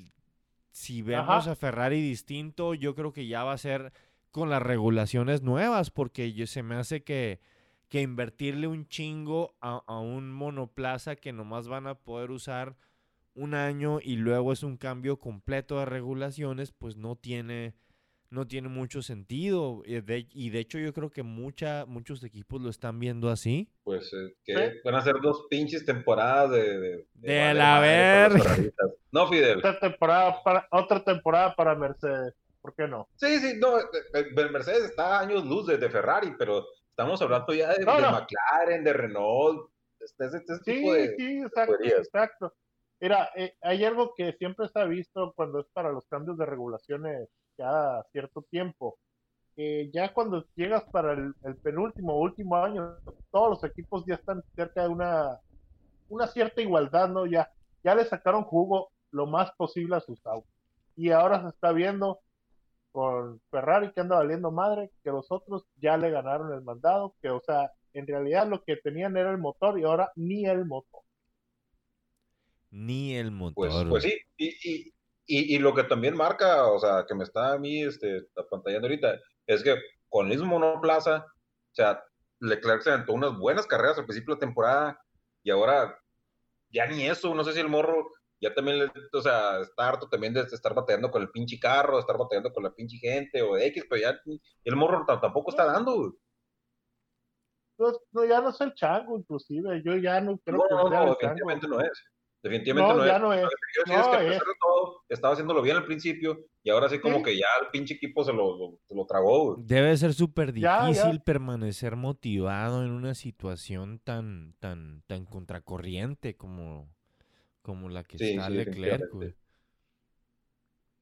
S4: si vemos
S2: Ajá.
S4: a Ferrari distinto, yo creo que ya va a ser con las regulaciones nuevas, porque yo- se me hace que, que invertirle un chingo a, a un monoplaza que nomás van a poder usar un año y luego es un cambio completo de regulaciones, pues no tiene, no tiene mucho sentido. Y de, y de hecho yo creo que mucha, muchos equipos lo están viendo así.
S3: Pues eh, que
S2: Sí.
S3: van a ser dos pinches temporadas de... De,
S4: De
S3: valer
S4: la verga.
S3: No, Fidel.
S2: otra temporada para, otra temporada para Mercedes. ¿Por qué no?
S3: Sí, sí, no, eh, eh, Mercedes está a años luz de, de Ferrari, pero estamos hablando ya de,
S2: No,
S3: de
S2: no.
S3: McLaren, de Renault, este, este, este
S2: Sí,
S3: de...
S2: sí, exacto, exacto. Mira, eh, hay algo que siempre se ha visto cuando es para los cambios de regulaciones cada cierto tiempo. que ya cuando llegas para el, el penúltimo último año, todos los equipos ya están cerca de una, una cierta igualdad, ¿no? Ya, ya le sacaron jugo lo más posible a sus autos. Y ahora se está viendo con Ferrari que anda valiendo madre, que los otros ya le ganaron el mandado, que o sea, en realidad lo que tenían era el motor y ahora ni el motor.
S4: Ni el motor.
S3: Pues,
S4: güey.
S3: pues sí, y, y, y, y lo que también marca, o sea, que me está a mí este, apantallando ahorita, es que con el mismo monoplaza, o sea, Leclerc se aventó unas buenas carreras al principio de la temporada y ahora ya ni eso, no sé si el morro ya también, o sea, está harto también de estar bateando con el pinche carro, de estar bateando con la pinche gente o X, pero ya el morro tampoco está dando, güey.
S2: No, no, ya no es el chango, inclusive. Yo ya no creo
S3: No,
S2: que
S3: no,
S2: sea
S3: no,
S2: el chango.
S3: definitivamente no es. Definitivamente
S2: No,
S3: no,
S2: ya
S3: es.
S2: no es.
S3: Lo que quiero decir es que a
S2: es.
S3: pesar de todo, estaba haciéndolo bien al principio y ahora sí como
S2: Sí.
S3: que ya el pinche equipo se lo, lo- se lo tragó, güey.
S4: Debe ser súper
S2: Ya, ya.
S4: difícil permanecer motivado en una situación tan, tan, tan contracorriente como, como la que
S3: Sí,
S4: está
S3: sí,
S4: Leclerc, güey.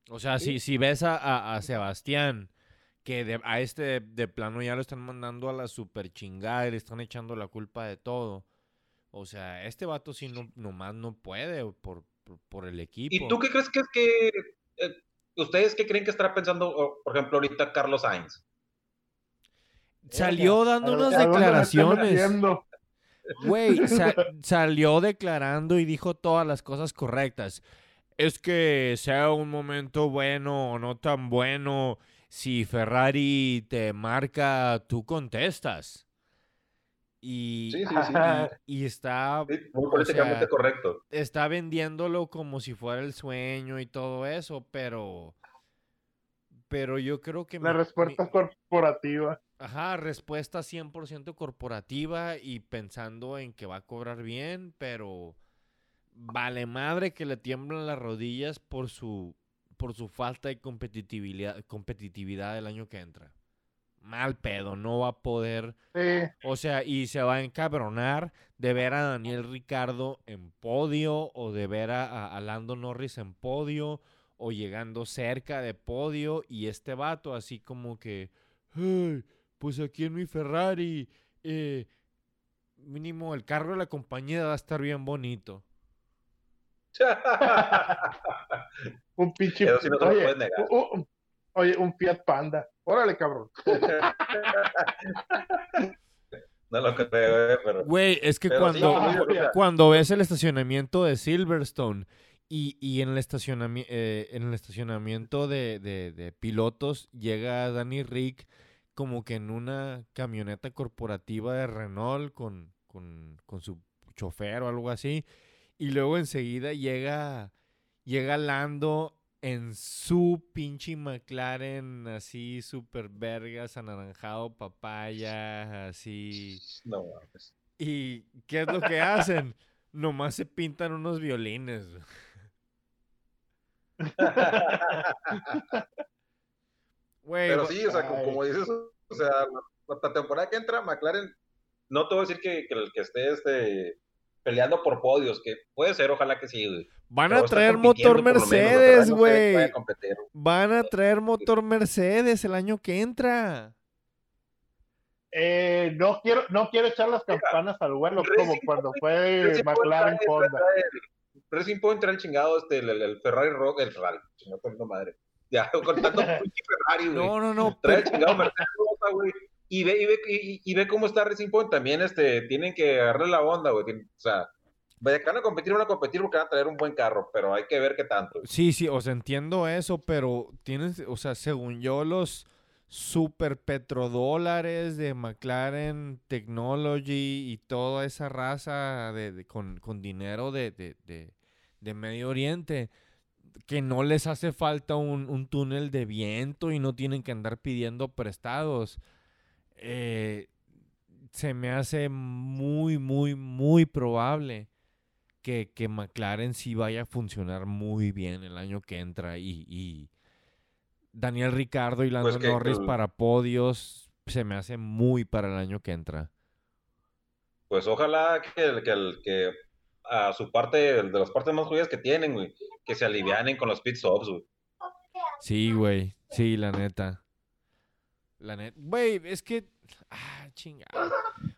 S4: O sea, si, si ves a, a- a Sebastián, que de- a este de, de plano ya lo están mandando a la super chingada y le están echando la culpa de todo. O sea, este vato sí no, nomás no puede por, por, por el equipo.
S3: ¿Y tú qué crees que es que... eh, ¿Ustedes qué creen que estará pensando, por ejemplo, ahorita Carlos Sainz?
S4: Salió dando
S2: ¿A-
S4: unas declaraciones. Güey, sa- salió declarando y dijo todas las cosas correctas. Es que sea un momento bueno o no tan bueno, si Ferrari te marca, tú contestas. Y,
S3: Sí, sí, sí.
S4: y, y está,
S3: Sí, muy políticamente
S4: sea,
S3: correcto.
S4: está vendiéndolo como si fuera el sueño y todo eso, pero... Pero yo creo que...
S2: La
S4: mi-
S2: respuesta
S4: mi-
S2: corporativa.
S4: Ajá, respuesta 100% corporativa y pensando en que va a cobrar bien, pero vale madre que le tiemblan las rodillas por su por su falta de competitividad competitividad el año que entra. Mal pedo, no va a poder,
S2: Sí,
S4: o sea, y se va a encabronar de ver a Daniel Ricardo en podio o de ver a, a- Lando Norris en podio o llegando cerca de podio y este vato así como que, "Ay, pues aquí en mi Ferrari, eh, mínimo el carro de la compañía va a estar bien bonito.
S2: un pinche.
S3: Sí no
S2: oye,
S3: puedes negar.
S2: u- u- oye, un Fiat Panda. Órale, cabrón.
S3: no lo creo, eh, pero...
S4: Güey, es que
S3: sí,
S4: cuando, cuando ves el estacionamiento de Silverstone y, y en, el estacionami- eh, en el estacionamiento de, de- de pilotos llega Danny Rick como que en una camioneta corporativa de Renault con, con, con su chofer o algo así. Y luego enseguida llega, llega Lando en su pinche McLaren así super vergas, anaranjado, papaya, así.
S3: No, mames.
S4: ¿Y qué es lo que hacen? Nomás se pintan unos violines.
S3: Pero sí, o sea, como, dices, o sea, la, la temporada que entra, McLaren, no te voy a decir que, que, el que esté este, peleando por podios, que puede ser, ojalá que sí, güey.
S4: van a traer motor Mercedes,
S3: no
S4: güey. Van a traer motor Mercedes el año que entra.
S2: Eh, no quiero, no quiero echar las campanas al vuelo como
S3: Racing
S2: cuando
S3: Point-
S2: fue
S3: Racing
S2: McLaren Honda.
S3: Racing Point trae el chingado, este, el, el- el Ferrari Rock, el Ferrari, chingado, poniendo madre. Ya, Ferrari, güey.
S4: No, no, no.
S3: Trae
S4: pero-
S3: el chingado Mercedes, Rosa, güey. Y ve, y, ve, y, y ve cómo está Racing Point. También este, tienen que agarrarle la onda, güey. O sea, van a competir, van a competir porque van a traer un buen carro, pero hay que ver qué tanto.
S4: Sí, sí, o sea, entiendo eso, pero tienes, o sea, según yo, los super petrodólares de McLaren Technology y toda esa raza de, de- con, con dinero de, de, de- de Medio Oriente, que no les hace falta un, un túnel de viento y no tienen que andar pidiendo prestados. eh, se me hace muy, muy, muy probable que, que McLaren sí vaya a funcionar muy bien el año que entra y, y Daniel Ricardo y Lando
S3: Pues que-
S4: Norris
S3: que-
S4: para podios se me hace muy para el año que entra.
S3: Pues ojalá que, que, el- que a su parte, de las partes más jodidas que tienen, güey, que se alivianen con los pit stops, güey.
S4: Sí, güey. Sí, la neta. La neta. Güey, es que. Ah, chingada.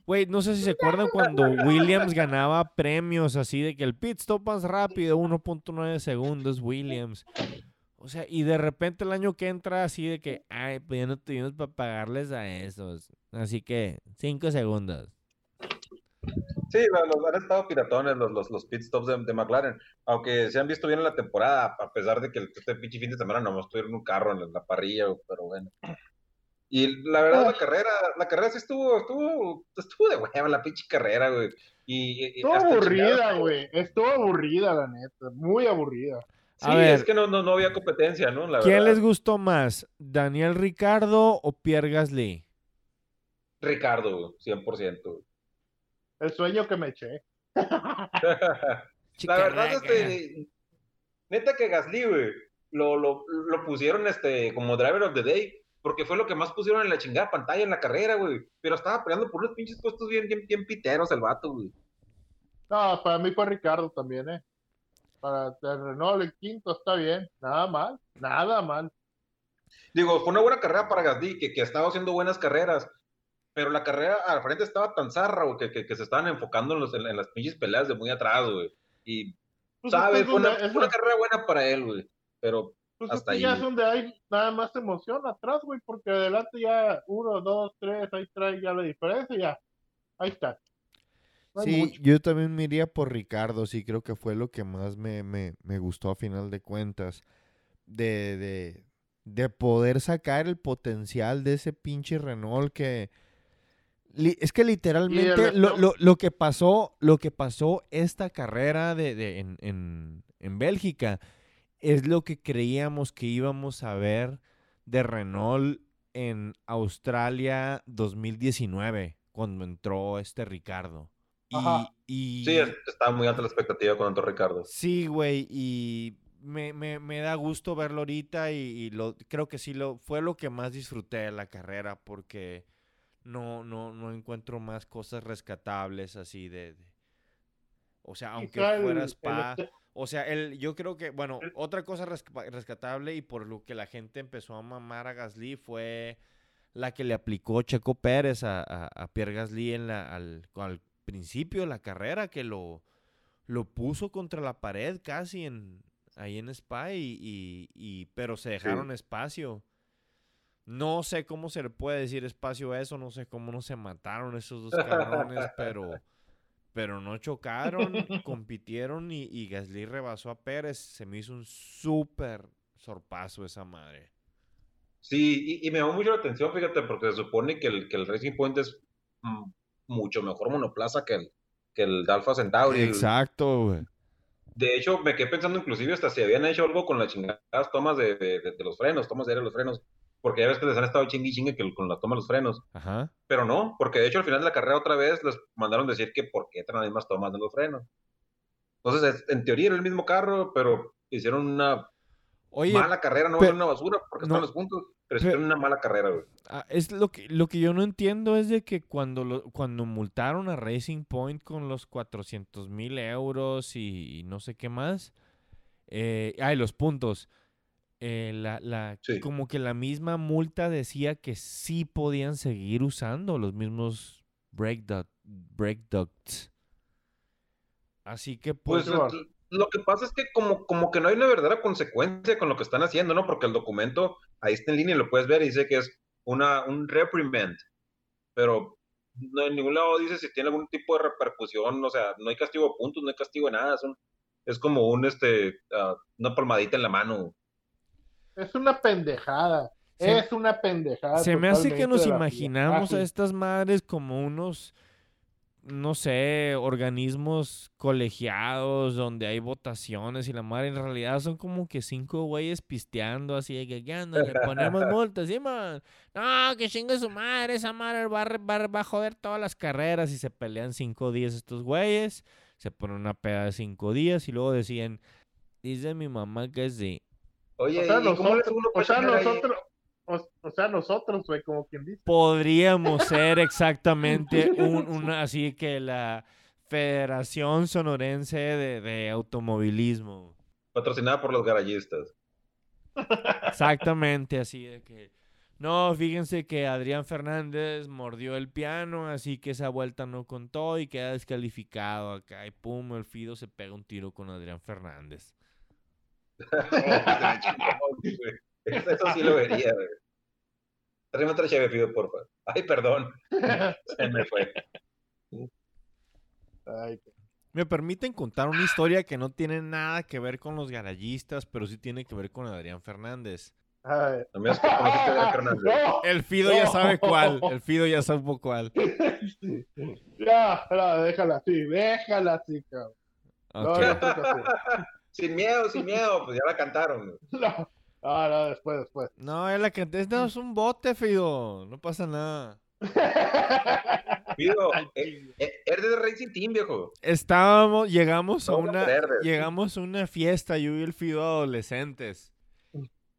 S4: Güey, no sé si se acuerdan cuando Williams ganaba premios así de que el pit stop más rápido, 1.9 segundos, Williams. O sea, y de repente el año que entra así de que, ay, pues ya no tuvimos para pagarles a esos. Así que, 5 segundos.
S3: Sí, lo- los, han estado piratones los, los, los pit stops de, de McLaren, aunque se han visto bien en la temporada, a pesar de que el- este pinche fin de semana nomás tuvieron un carro en la, la parrilla, pero bueno. Y la verdad, la carrera, la carrera sí estuvo, estuvo, estuvo de hueva la pinche carrera, güey. Y, y-
S2: Estuvo aburrida, güey. Estuvo aburrida, la neta. Muy aburrida.
S3: Sí,
S4: A ver.
S3: es que no, no, no había competencia, ¿no? La
S4: ¿Quién
S3: verdad.
S4: les gustó más? ¿Daniel Ricardo o Pierre Gasly?
S3: Ricardo, güey, 100%.
S2: El sueño que me eché.
S3: La verdad, este, neta que Gasly, güey, lo, lo, lo pusieron este, como driver of the day, porque fue lo que más pusieron en la chingada pantalla en la carrera, güey. Pero estaba peleando por unos pinches puestos bien, bien, bien piteros el vato, güey.
S2: No, para mí fue Ricardo también, ¿eh? para el Renault el quinto está bien, nada mal, nada mal.
S3: Digo, fue una buena carrera para Gasly, que, que estaba haciendo buenas carreras, pero la carrera al frente estaba tan zarra, güey, que, que, que se estaban enfocando en, los, en, en las pinches peleas de muy atrás, güey. Y,
S2: Pues
S3: ¿sabes?
S2: es
S3: Fue una, fue una carrera buena para él, güey. Pero
S2: pues
S3: hasta ahí.
S2: ya es donde hay nada más emoción atrás, güey, porque adelante ya uno, dos, tres, ahí trae ya la diferencia, ya. Ahí está. No
S4: Sí,
S2: mucho.
S4: yo también me iría por Ricardo, sí, creo que fue lo que más me, me, me gustó a final de cuentas. De, de, de poder sacar el potencial de ese pinche Renault que... es que literalmente lo, lo- lo que pasó, lo que pasó esta carrera de, de- en, en, en Bélgica es lo que creíamos que íbamos a ver de Renault en Australia 2019, cuando entró este Ricardo. Y,
S2: Ajá.
S4: y-
S3: Sí, es- estaba muy alta la expectativa con Antonio Ricardo.
S4: sí, güey, y me, me- me da gusto verlo ahorita y, y lo, creo que sí lo, fue lo que más disfruté de la carrera porque no, no, no encuentro más cosas rescatables así de... de- o sea, aunque
S2: Quizá el-
S4: fuera
S2: el
S4: Spa,
S2: este-
S4: o sea, el, yo creo que, bueno, otra cosa resca- rescatable y por lo que la gente empezó a mamar a Gasly fue la que le aplicó Checo Pérez a, a- a Pierre Gasly en la, al, al principio de la carrera, que lo, lo puso contra la pared casi en, ahí en Spa, y, y- y- pero se dejaron espacio. No sé cómo se le puede decir espacio a eso, no sé cómo no se mataron esos dos cabrones, pero, pero no chocaron, compitieron y, y Gasly rebasó a Pérez. Se me hizo un súper sorpaso esa madre.
S3: Sí, y, y me llamó mucho la atención, fíjate, porque se supone que el, que el Racing Point es mm, mucho mejor monoplaza que el, que el Alfa Centauri.
S4: Exacto, güey.
S3: De hecho, me quedé pensando inclusive hasta si habían hecho algo con las chingadas tomas de, de- de- de los frenos, tomas de aire de los frenos, porque ya ves que les han estado chingue y chingue que con la toma de los frenos,
S4: Ajá.
S3: pero no, porque de hecho al final de la carrera otra vez les mandaron decir que por qué traen las mismas tomas de los frenos. Entonces, es- en teoría era el mismo carro, pero hicieron una
S4: Oye,
S3: mala carrera, no
S4: pe-
S3: era una basura, porque
S4: no,
S3: están los puntos, pero
S4: pe-
S3: hicieron una mala carrera, güey.
S4: Ah, es lo que, lo que yo no entiendo es de que cuando, lo, cuando multaron a Racing Point con los 400 mil euros y, y no sé qué más, eh, ay, los puntos, eh, la, la,
S3: Sí.
S4: como que la misma multa decía que sí podían seguir usando los mismos brake, duct- brake ducts. Así que
S3: Pues
S4: pues,
S3: es- lo que pasa es que como, como que no hay una verdadera consecuencia con lo que están haciendo, ¿no? Porque el documento ahí está en línea y lo puedes ver y dice que es una, un reprimand, pero no en ningún lado dice si tiene algún tipo de repercusión, o sea, no hay castigo de puntos, no hay castigo de nada, es, un- es como un, este, ah, una palmadita en la mano.
S2: Es una pendejada.
S4: Se-
S2: es una pendejada.
S4: Se me hace que nos imaginamos a estas madres como unos, no sé, organismos colegiados donde hay votaciones y la madre en realidad son como que cinco güeyes pisteando así de que, ¿qué onda? Le ponemos multas, ¿sí, man? No, que chingue su madre, esa madre va a joder todas las carreras y se pelean cinco días estos güeyes, se ponen una peda de cinco días y luego decían, dice mi mamá que sí.
S3: Oye,
S2: O sea,
S3: ¿y cómo
S2: nosotros, o sea, nosotros, o, o sea, nosotros, güey, como quien dice.
S4: podríamos ser exactamente un, una así que la Federación Sonorense de, de Automovilismo.
S3: patrocinada por los garayistas?
S4: Exactamente así de que no, fíjense que Adrián Fernández mordió el piano, así que esa vuelta no contó y queda descalificado acá. Y pum, el Fido se pega un tiro con Adrián Fernández.
S3: Eso eso sí lo vería, güey. Tráeme otra cheve, pido, porfa. Ay, perdón. Se me fue.
S2: Ay,
S4: Me permiten contar una historia que no tiene nada que ver con los garayistas, pero sí tiene que ver con Adrián Fernández.
S2: ay. No,
S4: El Fido ya
S2: No.
S4: sabe cuál. El Fido ya sabe cuál.
S2: ya, ya, déjala así, déjala así, cabrón. No,
S4: Ok.
S2: no.
S3: Sin miedo, sin miedo, pues ya la cantaron.
S2: No, ah, no, después, después.
S4: No, es la que es, no, es un bote, Fido. No pasa nada.
S3: Pido,
S2: Ay,
S3: eh, eh, eres de Racing Team, viejo.
S4: Estábamos, llegamos a una,
S3: perder.
S4: llegamos a una fiesta, yo y el Fido adolescentes.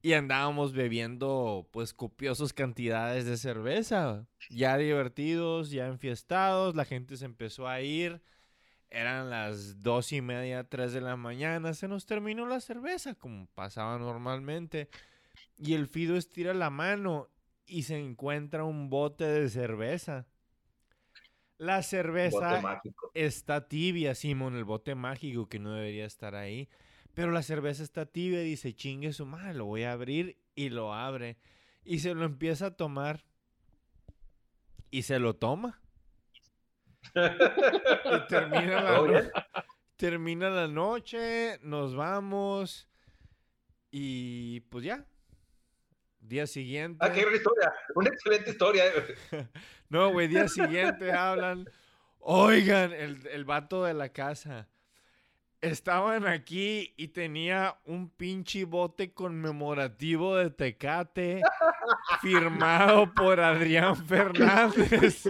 S4: Y andábamos bebiendo, pues, copiosas cantidades de cerveza. Ya divertidos, ya enfiestados, la gente se empezó a ir. Eran las dos y media, tres de la mañana. Se nos terminó la cerveza, como pasaba normalmente. Y el Fido estira la mano y se encuentra un bote de cerveza. La cerveza está tibia, Simón, el bote mágico que no debería estar ahí. Pero la cerveza está tibia y dice, chingue su madre, lo voy a abrir y lo abre. Y se lo empieza a tomar. Y se lo toma. Termina la noche, nos vamos. Y pues ya. Día siguiente.
S3: Ah, qué gran historia. Una excelente historia. eh.
S4: No, güey, día siguiente hablan. Oigan, el, el vato de la casa. Estaban aquí y tenía un pinche bote conmemorativo de Tecate firmado por Adrián Fernández.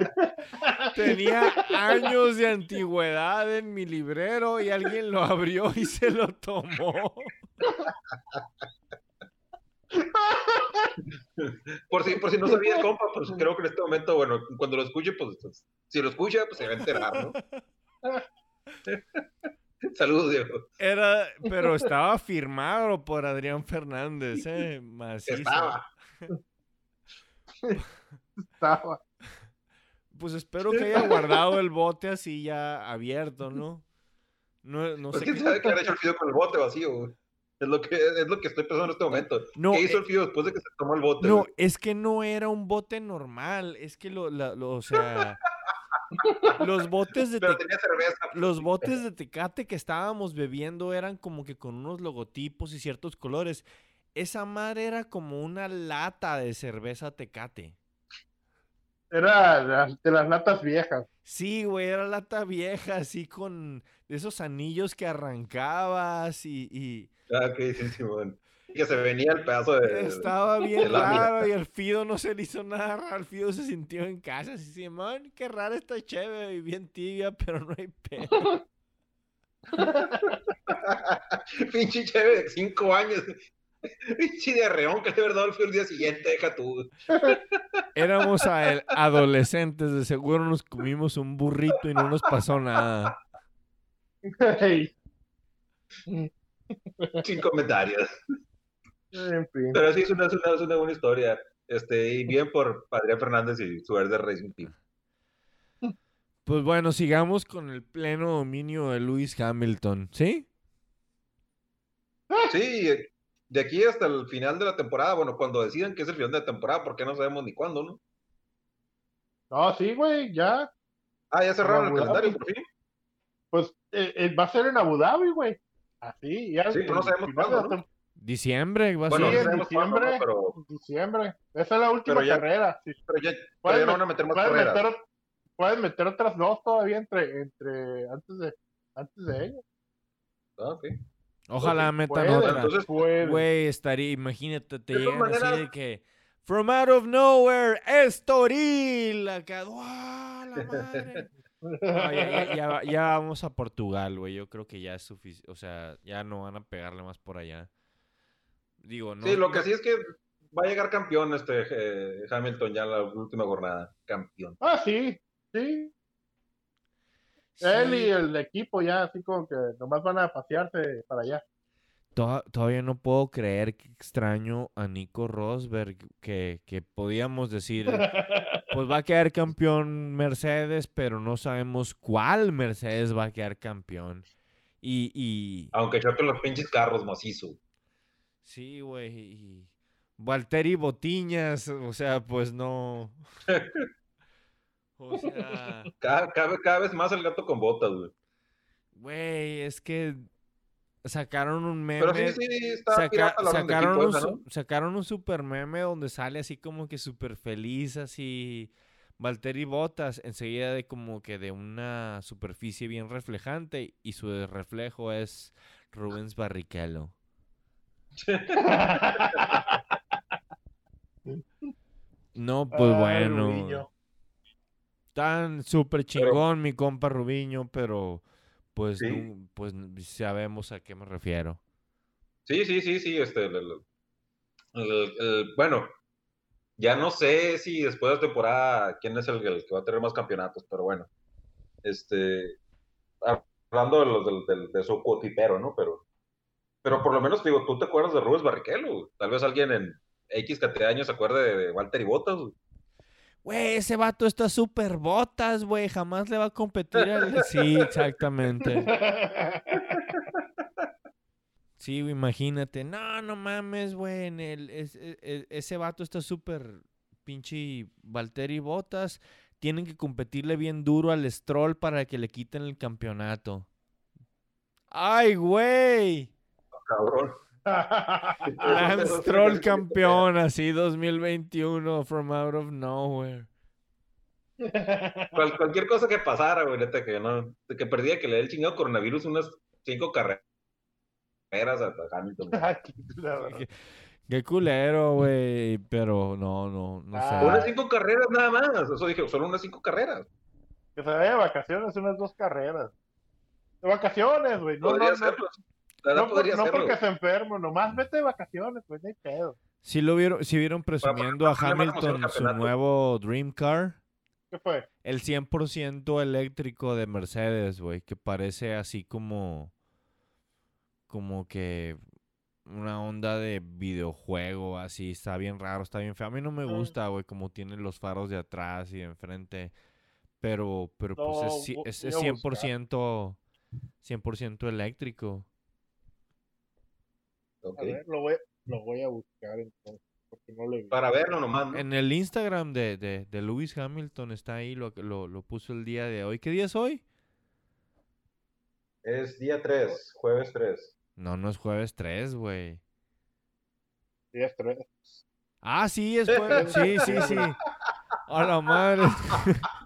S4: Tenía años de antigüedad en mi librero y alguien lo abrió y se lo tomó.
S3: Por si, por si no sabía, compa, pues creo que en este momento, bueno, cuando lo escuche, pues, pues, si lo escucha, pues se va a enterar, ¿no? Saludos, Diego.
S4: Era, pero estaba firmado por Adrián Fernández, eh, macizo.
S3: Estaba.
S2: Estaba.
S4: Pues espero que haya guardado el bote así ya abierto, ¿no? No, no
S3: Pues
S4: sé
S3: quién
S4: qué-
S3: sabe qué habrá hecho el Fido con el bote vacío, güey. Es lo que, es lo que estoy pensando en este momento.
S4: No,
S3: ¿Qué hizo
S4: eh,
S3: el Fido después de que se tomó el bote?
S4: No,
S3: güey?
S4: es que no era un bote normal, es que lo, la- lo- o sea, los botes de
S3: Pero
S4: Te-
S3: tenía cerveza.
S4: los botes de Tecate que estábamos bebiendo eran como que con unos logotipos y ciertos colores. Esa madre era como una lata de cerveza Tecate.
S2: Era de las- de las latas viejas.
S4: Sí, güey, era lata vieja, así con esos anillos que arrancabas y, y
S3: Ah, ok, sí, Simón. Que se venía el pedazo de.
S4: estaba bien raro y el Fido no se le hizo nada raro. El Fido se sintió en casa, así, Simón, qué rara está chévere y bien tibia, pero no hay pedo.
S3: Pinche chévere de cinco años. Pinche de reón que de verdad el Fido el día siguiente, deja tú.
S4: Éramos a- adolescentes, de seguro nos comimos un burrito y no nos pasó nada.
S2: Ey,
S3: Sin comentarios.
S2: En fin.
S3: Pero sí, es una, es una, es una buena historia. Este, y bien por Adrián Fernández y su verde Racing Team.
S4: Pues bueno, sigamos con el pleno dominio de Lewis Hamilton, ¿sí?
S3: Sí, de aquí hasta el final de la temporada, bueno, cuando decidan que es el final de la temporada, porque no sabemos ni cuándo, ¿no?
S2: No, sí, güey, ya.
S3: Ah, ya cerraron el calendario por fin.
S2: Pues eh, eh, va a ser en Abu Dhabi, güey. Así, ya.
S3: Sí, pero no
S2: el
S3: sabemos
S2: de
S3: cuándo, ¿no?
S4: Diciembre va a
S3: Bueno,
S2: Sí,
S3: no
S2: en
S4: ser.
S3: cuándo,
S2: diciembre.
S3: ¿no? pero,
S2: Diciembre. Esa es la última
S3: Pero ya-
S2: carrera. sí.
S3: pero ya, pero
S2: Pueden
S3: ya no
S2: met-
S3: van a meter más
S2: Pueden
S3: carreras.
S2: meter, pueden meter otras dos todavía entre, entre antes de antes de ellos.
S3: Ah, ok.
S4: Ojalá
S3: Ok,
S4: metan
S2: Pueden,
S4: otra.
S3: entonces-
S2: pueden.
S4: Güey, estaría, imagínate, te llegan así
S3: maneras-
S4: de que From out of nowhere, Estoril. Acá, ¡guau, la madre! No, ya, ya- ya ya vamos a Portugal, güey. Yo creo que ya es suficiente. O sea, ya no van a pegarle más por allá. Digo, no.
S3: sí, lo que sí es que va a llegar campeón este eh, Hamilton ya en la última jornada. Campeón.
S2: Ah, sí, sí. Él y el equipo ya así como que nomás van a pasearse para allá.
S4: to- todavía no puedo creer que extraño a Nico Rosberg. Que, que podíamos decir, pues va a quedar campeón Mercedes, pero no sabemos cuál Mercedes va a quedar campeón. Y, y
S3: Aunque choquen los pinches carros macizo.
S4: Sí, güey. Y Valtteri Botiñas, o sea, pues no. O sea,
S3: Cada, cada, cada vez más el gato con botas, güey.
S4: güey, es que sacaron un meme.
S3: Pero sí, sí, está
S4: saca- sacaron,
S3: equipo
S4: un,
S3: esa,
S4: su-
S3: ¿no?
S4: sacaron un super meme donde sale así como que súper feliz, así. Valtteri Botas, enseguida de como que de una superficie bien reflejante y su reflejo es Rubens Barrichello. No, pues
S2: Ay,
S4: bueno.
S2: Rubiño.
S4: Tan súper chingón mi compa Rubiño, pero pues,
S3: Sí.
S4: nu- pues sabemos a qué me refiero.
S3: Sí, sí, sí, sí, este, el- el- el- el- bueno, ya no sé si después de la temporada quién es el, que va a tener más campeonatos, pero bueno, este, hablando de, los, del, del- de su cotipero, ¿no? Pero, pero por lo menos, digo, tú te acuerdas de Rubens Barrichello. Tal vez alguien en X cantidad de años se acuerde de, Walter y Bottas, güey.
S4: Ese vato está súper botas, güey. Jamás le va a competir al... Sí, exactamente. Sí, imagínate. No, no mames, güey. en e- e- ese vato está súper pinche Valtteri Botas. Tienen que competirle bien duro al Stroll para que le quiten el campeonato. ¡Ay, güey!
S3: Cabrón.
S4: Lance Stroll campeón, así 2021, from out of nowhere.
S3: Cual- cualquier cosa que pasara, güey, neta, que no, que perdía que le dé el chingado coronavirus unas cinco carreras a a Hamilton.
S4: Qué culero, güey. Pero no, no, no
S2: Ah.
S4: sé.
S3: Unas cinco carreras nada más. Eso dije, solo unas cinco carreras.
S2: Que se vaya de vacaciones unas dos carreras. De vacaciones, güey. No,
S3: podría
S2: no,
S3: verdad
S2: no, por- porque se enfermo, nomás vete de vacaciones, pues no hay pedo.
S4: Si lo vieron, si vieron presumiendo a Hamilton su nuevo Dream Car,
S2: ¿Qué fue?
S4: el 100% eléctrico de Mercedes, güey, que parece así como como que una onda de videojuego, así, está bien raro, está bien feo. A mí no me
S2: Mm.
S4: gusta, güey, como tiene los faros de atrás y de enfrente, pero pero pues es, es, es
S2: a
S4: 100% 100% eléctrico.
S3: Ok.
S2: A ver, lo voy, lo voy a buscar entonces, porque no vi.
S3: Para verlo nomás, ¿no?
S4: En el Instagram de, de, de Lewis Hamilton está ahí, lo, lo, lo puso el día de hoy. ¿Qué día es hoy?
S3: Es día 3, jueves 3.
S4: No, no es jueves 3, güey.
S2: Es tres.
S4: Ah, sí, es jueves. Sí, sí, sí. A la madre.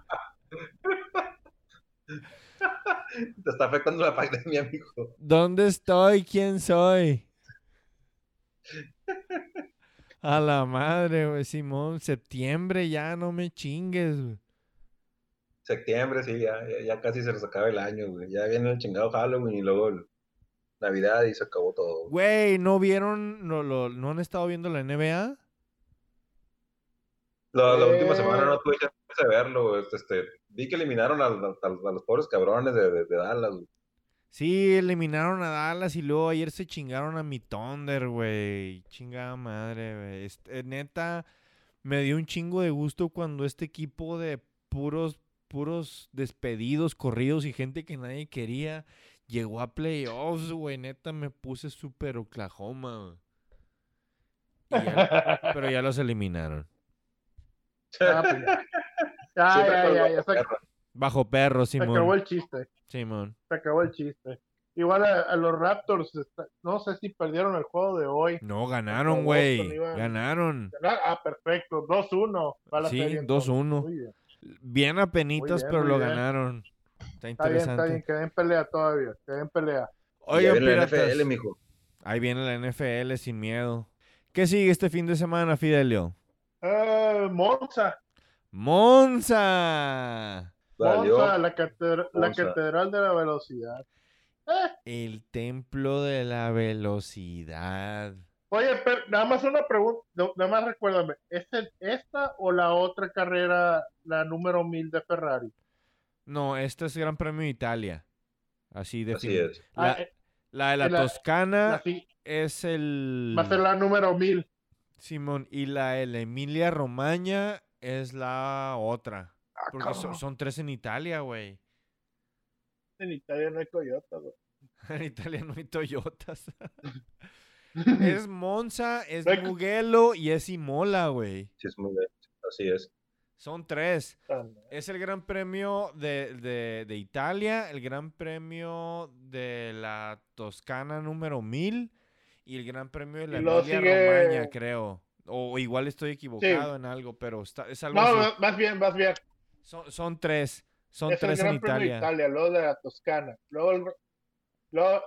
S3: Te está afectando la pandemia, amigo.
S4: ¿Dónde estoy? ¿Quién soy? A la madre, güey, Simón. Septiembre ya, no me chingues, güey.
S3: Septiembre, sí, ya, ya, ya casi se nos acaba el año, güey. Ya viene el chingado Halloween y luego el- Navidad y se acabó todo.
S4: Güey, ¿no vieron, no, lo, no han estado viendo la NBA?
S3: La, la última
S2: Eh.
S3: semana no tuve chance de verlo, güey. Este, este, vi que eliminaron a, a- a los pobres cabrones de, de- de Dallas, güey.
S4: Sí, eliminaron a Dallas y luego ayer se chingaron a mi Thunder, güey. Chingada madre, güey. Este, neta, me dio un chingo de gusto cuando este equipo de puros, puros despedidos, corridos y gente que nadie quería llegó a playoffs, güey. Neta, me puse súper Oklahoma, ya- pero ya los eliminaron.
S2: Ah, pues ya. Ya.
S4: Bajo perro,
S2: se acabó
S4: Simón.
S2: el chiste.
S4: Simón.
S2: Se acabó el chiste. Igual a, a los Raptors, está- no sé si perdieron el juego de hoy.
S4: No, ganaron, güey. Ganaron.
S2: Ah, perfecto. 2-1. va la
S4: Sí,
S2: serie, entonces.
S4: 2-1.
S2: Muy bien.
S4: Bien apenitas,
S2: bien,
S4: pero lo
S2: bien.
S4: ganaron. Está
S2: Está bien,
S4: interesante.
S2: está bien. Quedé en pelea todavía. Quedé en pelea.
S4: Oigan,
S3: viene la
S4: piratas.
S3: NFL, mijo.
S4: Ahí viene la NFL sin miedo. ¿Qué sigue este fin de semana, Fidelio?
S2: Eh, Monza.
S4: ¡Monza!
S3: Valió.
S2: Monza, la, catedra- la
S3: Monza.
S2: catedral de la velocidad. Eh,
S4: El templo de la velocidad.
S2: Oye, pero nada más una pregunta, nada más recuérdame, ¿es el- esta o la otra carrera, la número 1000 de Ferrari?
S4: No, este es Gran Premio de Italia. Así de
S3: Así es.
S4: La,
S2: Ah, eh,
S4: la de la
S2: la-
S4: Toscana
S2: la sí,
S4: es el...
S2: va a ser la número 1000.
S4: Simón, y la de la Emilia Romagna es la otra.
S2: Ah,
S4: Porque son, tres en Italia, güey.
S2: En Italia no hay Toyota, güey.
S4: En Italia no hay Toyotas. es Monza, es Mugello y es Imola, güey.
S3: Sí, es bien. Así es.
S4: Son tres.
S2: Ah,
S4: Es el Gran Premio de, de- de Italia, el Gran Premio de la Toscana número 1000 y el Gran Premio de la Emilia
S2: sigue-
S4: Romagna, creo. O igual estoy equivocado en algo, pero está, es algo
S2: No,
S4: así.
S2: más bien, más bien.
S4: Son, son tres. Son
S2: es el
S4: tres en
S2: Gran Premio de
S4: Italia.
S2: Italia, luego de la Toscana. Luego, el- luego,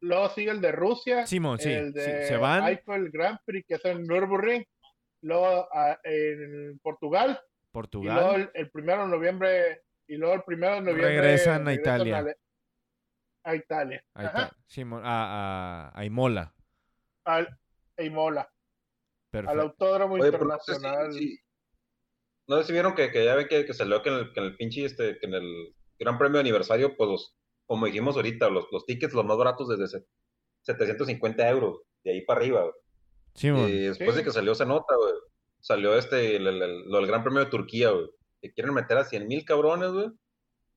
S2: luego sigue el de Rusia.
S4: Simón, sí,
S2: el
S4: sí,
S2: de
S4: se van.
S2: Eiffel Grand Prix, que es en Nürburgring. Luego ah, en Portugal. Y luego
S4: Portugal.
S2: el, el primero de noviembre. Y luego el primero de noviembre.
S4: Regresan a Italia.
S2: A, Italia. Ajá.
S4: está. Simón, a, a, a Imola.
S2: Al, a Imola. Al
S4: Perfecto.
S2: Autódromo
S3: Oye,
S2: Internacional.
S3: si- no sé si vieron que, que ya ven que, que salió que en el, que en el pinche, este, que en el Gran Premio de aniversario, pues los, como dijimos ahorita, los, los tickets los más baratos desde se- 750 euros, de ahí para arriba, güey.
S4: Sí.
S3: Y después
S2: Sí.
S3: de que salió esa nota, güey, salió este, el, el- el- lo del Gran Premio de Turquía, güey. Que quieren meter a 100 mil cabrones, güey.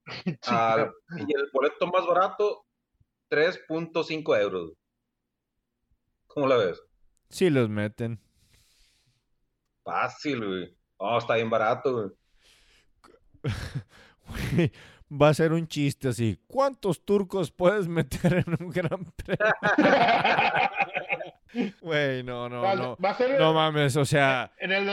S3: al- y el boleto más barato, 3.5 euros. güey. ¿Cómo la ves?
S4: Sí los meten.
S3: Fácil, güey. Oh, está bien barato, güey.
S4: Va a ser un chiste así. ¿Cuántos turcos puedes meter en un gran premio? Güey, no, no, no.
S2: va a ser
S4: No mames, o sea,
S2: en el,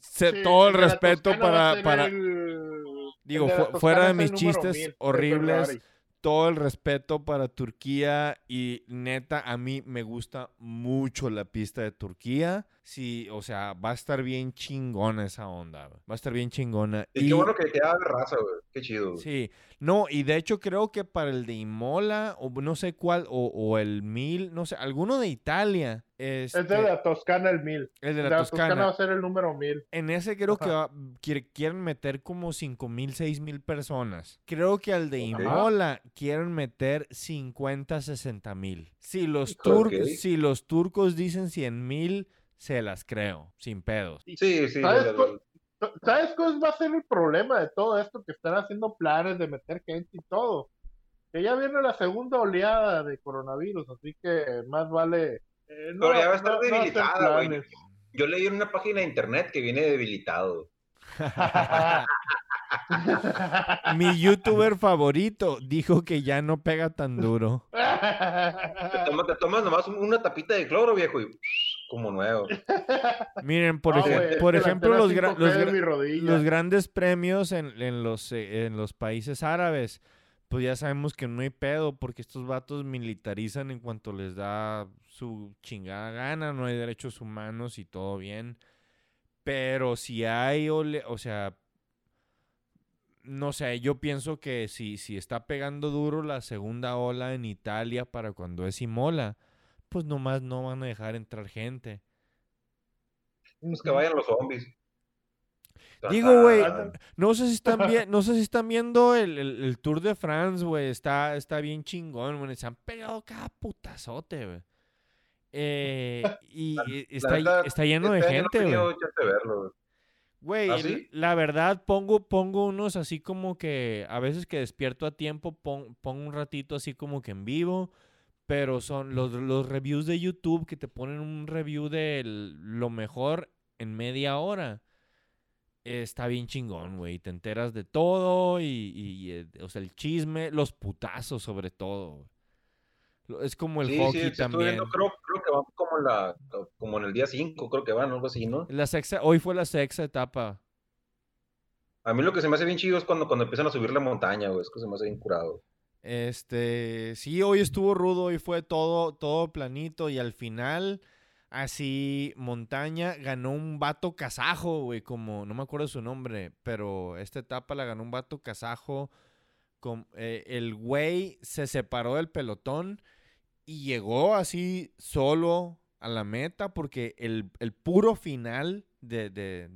S4: se-
S2: sí,
S4: todo el respeto para, para,
S2: el-
S4: digo, fu- fuera de mis chistes
S2: 1000 de
S4: horribles, todo el respeto para Turquía y neta, a mí me gusta mucho la pista de Turquía. Sí, o sea, va a estar bien chingona esa onda, güey. va a estar bien chingona.
S3: Y, qué bueno que queda de raza, güey. Qué chido, güey.
S4: Sí, no, y de hecho creo que para el de Imola, o no sé cuál, o, o el Mil, no sé, alguno de Italia. Este,
S2: Es de la Toscana el 1000.
S4: el de
S2: De
S4: la,
S2: la Toscana va a ser el número 1000.
S4: En ese creo que va- quiere- quieren meter como 5 mil, 6 mil personas. Creo que al de. Imola quieren meter 50, 60 mil. Si los, turcos, si los turcos dicen 100 mil, se las creo, sin pedos.
S3: Sí, sí.
S2: ¿Sabes
S3: la- la-
S2: cu- ¿Sabes cuál va a ser el problema de todo esto? Que están haciendo planes de meter gente y todo. Que ya viene la segunda oleada de coronavirus, así que más vale. eh, no,
S3: Pero ya va a estar
S2: no-
S3: debilitada, güey. Yo leí en una página de internet que viene debilitado.
S4: Mi youtuber favorito dijo que ya no pega tan duro.
S3: Te tomas, te tomas nomás un- una tapita de cloro, viejo, y como nuevo.
S4: Miren, por,
S2: No, la
S4: ejemplo, los, gra-
S2: 5G
S4: los
S2: de
S4: gra-
S2: mi rodilla.
S4: los grandes premios en, en los, eh, en los países árabes, pues ya sabemos que no hay pedo porque estos vatos militarizan en cuanto les da su chingada gana, no hay derechos humanos y todo bien. Pero si hay, ole- o sea, no sé, yo pienso que si, si está pegando duro la segunda ola en Italia para cuando es Imola, pues nomás no van a dejar entrar gente.
S3: Pues que vayan los zombies.
S4: Digo, güey, no sé si están bien, no sé si están viendo el, el- el Tour de France, güey. Está, está bien chingón, güey. Se han pegado cada putazote, güey. Eh, y
S3: La-
S4: está, está lleno de
S3: este
S4: gente, güey.
S3: ¿Ah, sí?
S4: la verdad, pongo, pongo unos así como que a veces que despierto a tiempo, pon- pongo un ratito así como que en vivo. Pero son los, los reviews de YouTube que te ponen un review de lo mejor en media hora. Está bien chingón, güey. Te enteras de todo y, y, eh, o sea, el chisme, los putazos sobre todo. Es como el
S3: Sí,
S4: hockey
S3: sí,
S4: también.
S3: viendo, creo, creo que van como en, la, como en el día 5, creo que van, algo así, ¿no?
S4: La sexta, hoy fue la sexta etapa.
S3: A mí lo que se me hace bien chido es cuando, cuando empiezan a subir la montaña, güey, es que se me hace bien curado.
S4: Este, sí, hoy estuvo rudo y fue todo, todo planito y al final, así, montaña, ganó un vato kazajo, güey, como, no me acuerdo su nombre, pero esta etapa la ganó un vato kazajo. Con, eh, el güey se separó del pelotón y llegó así solo a la meta porque el, el puro final de, de-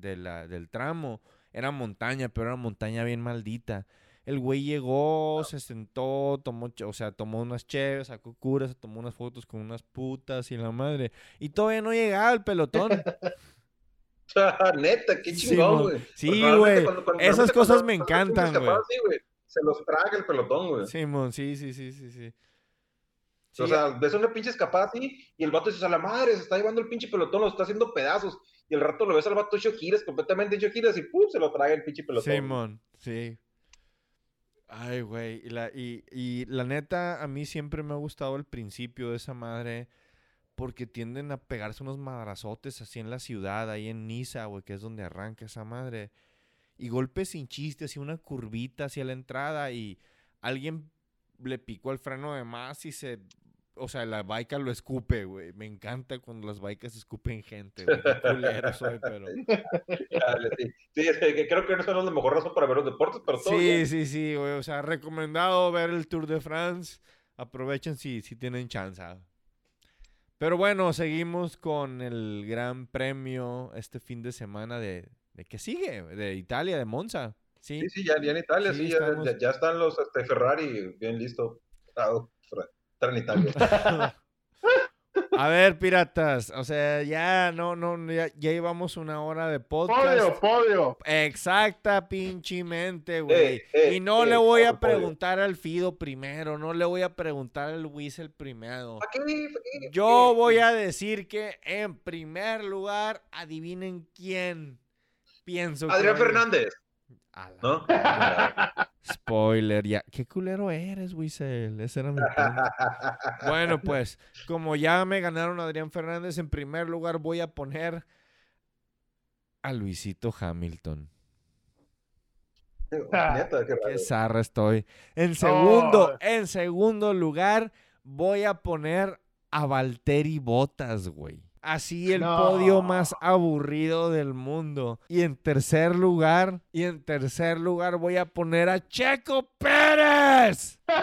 S4: del tramo era montaña, pero era montaña bien maldita. El güey llegó, se sentó, tomó, o sea, tomó unas cheves, sacó curas, tomó unas fotos con unas putas y la madre. Y todavía no llegaba el pelotón.
S3: Neta, qué chingón, güey.
S4: sí,
S3: normalmente
S4: güey. Esas cosas me encantan, güey.
S3: Se los traga el pelotón, güey.
S4: Simón, sí, sí, sí, sí, sí.
S3: O
S4: Sí,
S3: sea, ves una pinche escapada así y el vato dice, a la madre, se está llevando el pinche pelotón, lo está haciendo pedazos. Y el rato lo ves al vato hecho giras, completamente hecho giras y ¡pum! se lo traga el pinche pelotón.
S4: Simón, sí. Ay, güey. Y la, y, y la neta, a mí siempre me ha gustado el principio de esa madre. Porque tienden a pegarse unos madrazotes así en la ciudad, ahí en Niza, güey, que es donde arranca esa madre. Y golpes sin chiste, así una curvita hacia la entrada y alguien le picó el freno de más y se... O sea, la baica lo escupe, güey. Me encanta cuando las baicas escupen gente, güey. Qué culero soy, pero...
S3: Dale, sí. Sí, es que creo que no son la mejor razón para ver los deportes, pero todo
S4: Sí,
S3: bien.
S4: sí, sí, güey. O sea, recomendado ver el Tour de France. Aprovechen si, si tienen chance. Pero bueno, seguimos con el gran premio este fin de semana de, de ¿qué sigue? De Italia, de Monza. Sí.
S3: Sí, sí, ya, ya en Italia,
S4: Sí,
S3: sí, ya, ya- ya están los este, Ferrari bien listos. Ah, En Italia.
S4: A ver, piratas, o sea, ya no, no, ya, ya llevamos una hora de podcast.
S2: Podio, podio.
S4: Exacta pinchemente, güey.
S3: Eh, eh,
S4: y no
S3: eh,
S4: le voy a preguntar al Fido primero, no le voy a preguntar al Whistle primero.
S3: ¿Para qué? ¿Para qué?
S4: Yo voy a decir que en primer lugar, adivinen quién pienso
S3: Adrián Fernández, ¿no?
S4: Spoiler, ya. Qué culero eres, Whistle. Ese era mi punto. Bueno, pues, como ya me ganaron a Adrián Fernández, en primer lugar voy a poner a Luisito Hamilton.
S3: Neta, qué
S4: zarra estoy. En segundo,
S2: Oh.
S4: en segundo lugar, voy a poner a Valtteri Bottas, güey. Así el
S2: No.
S4: podio más aburrido del mundo. Y en tercer lugar, y en tercer lugar voy a poner a Checo Pérez.
S3: En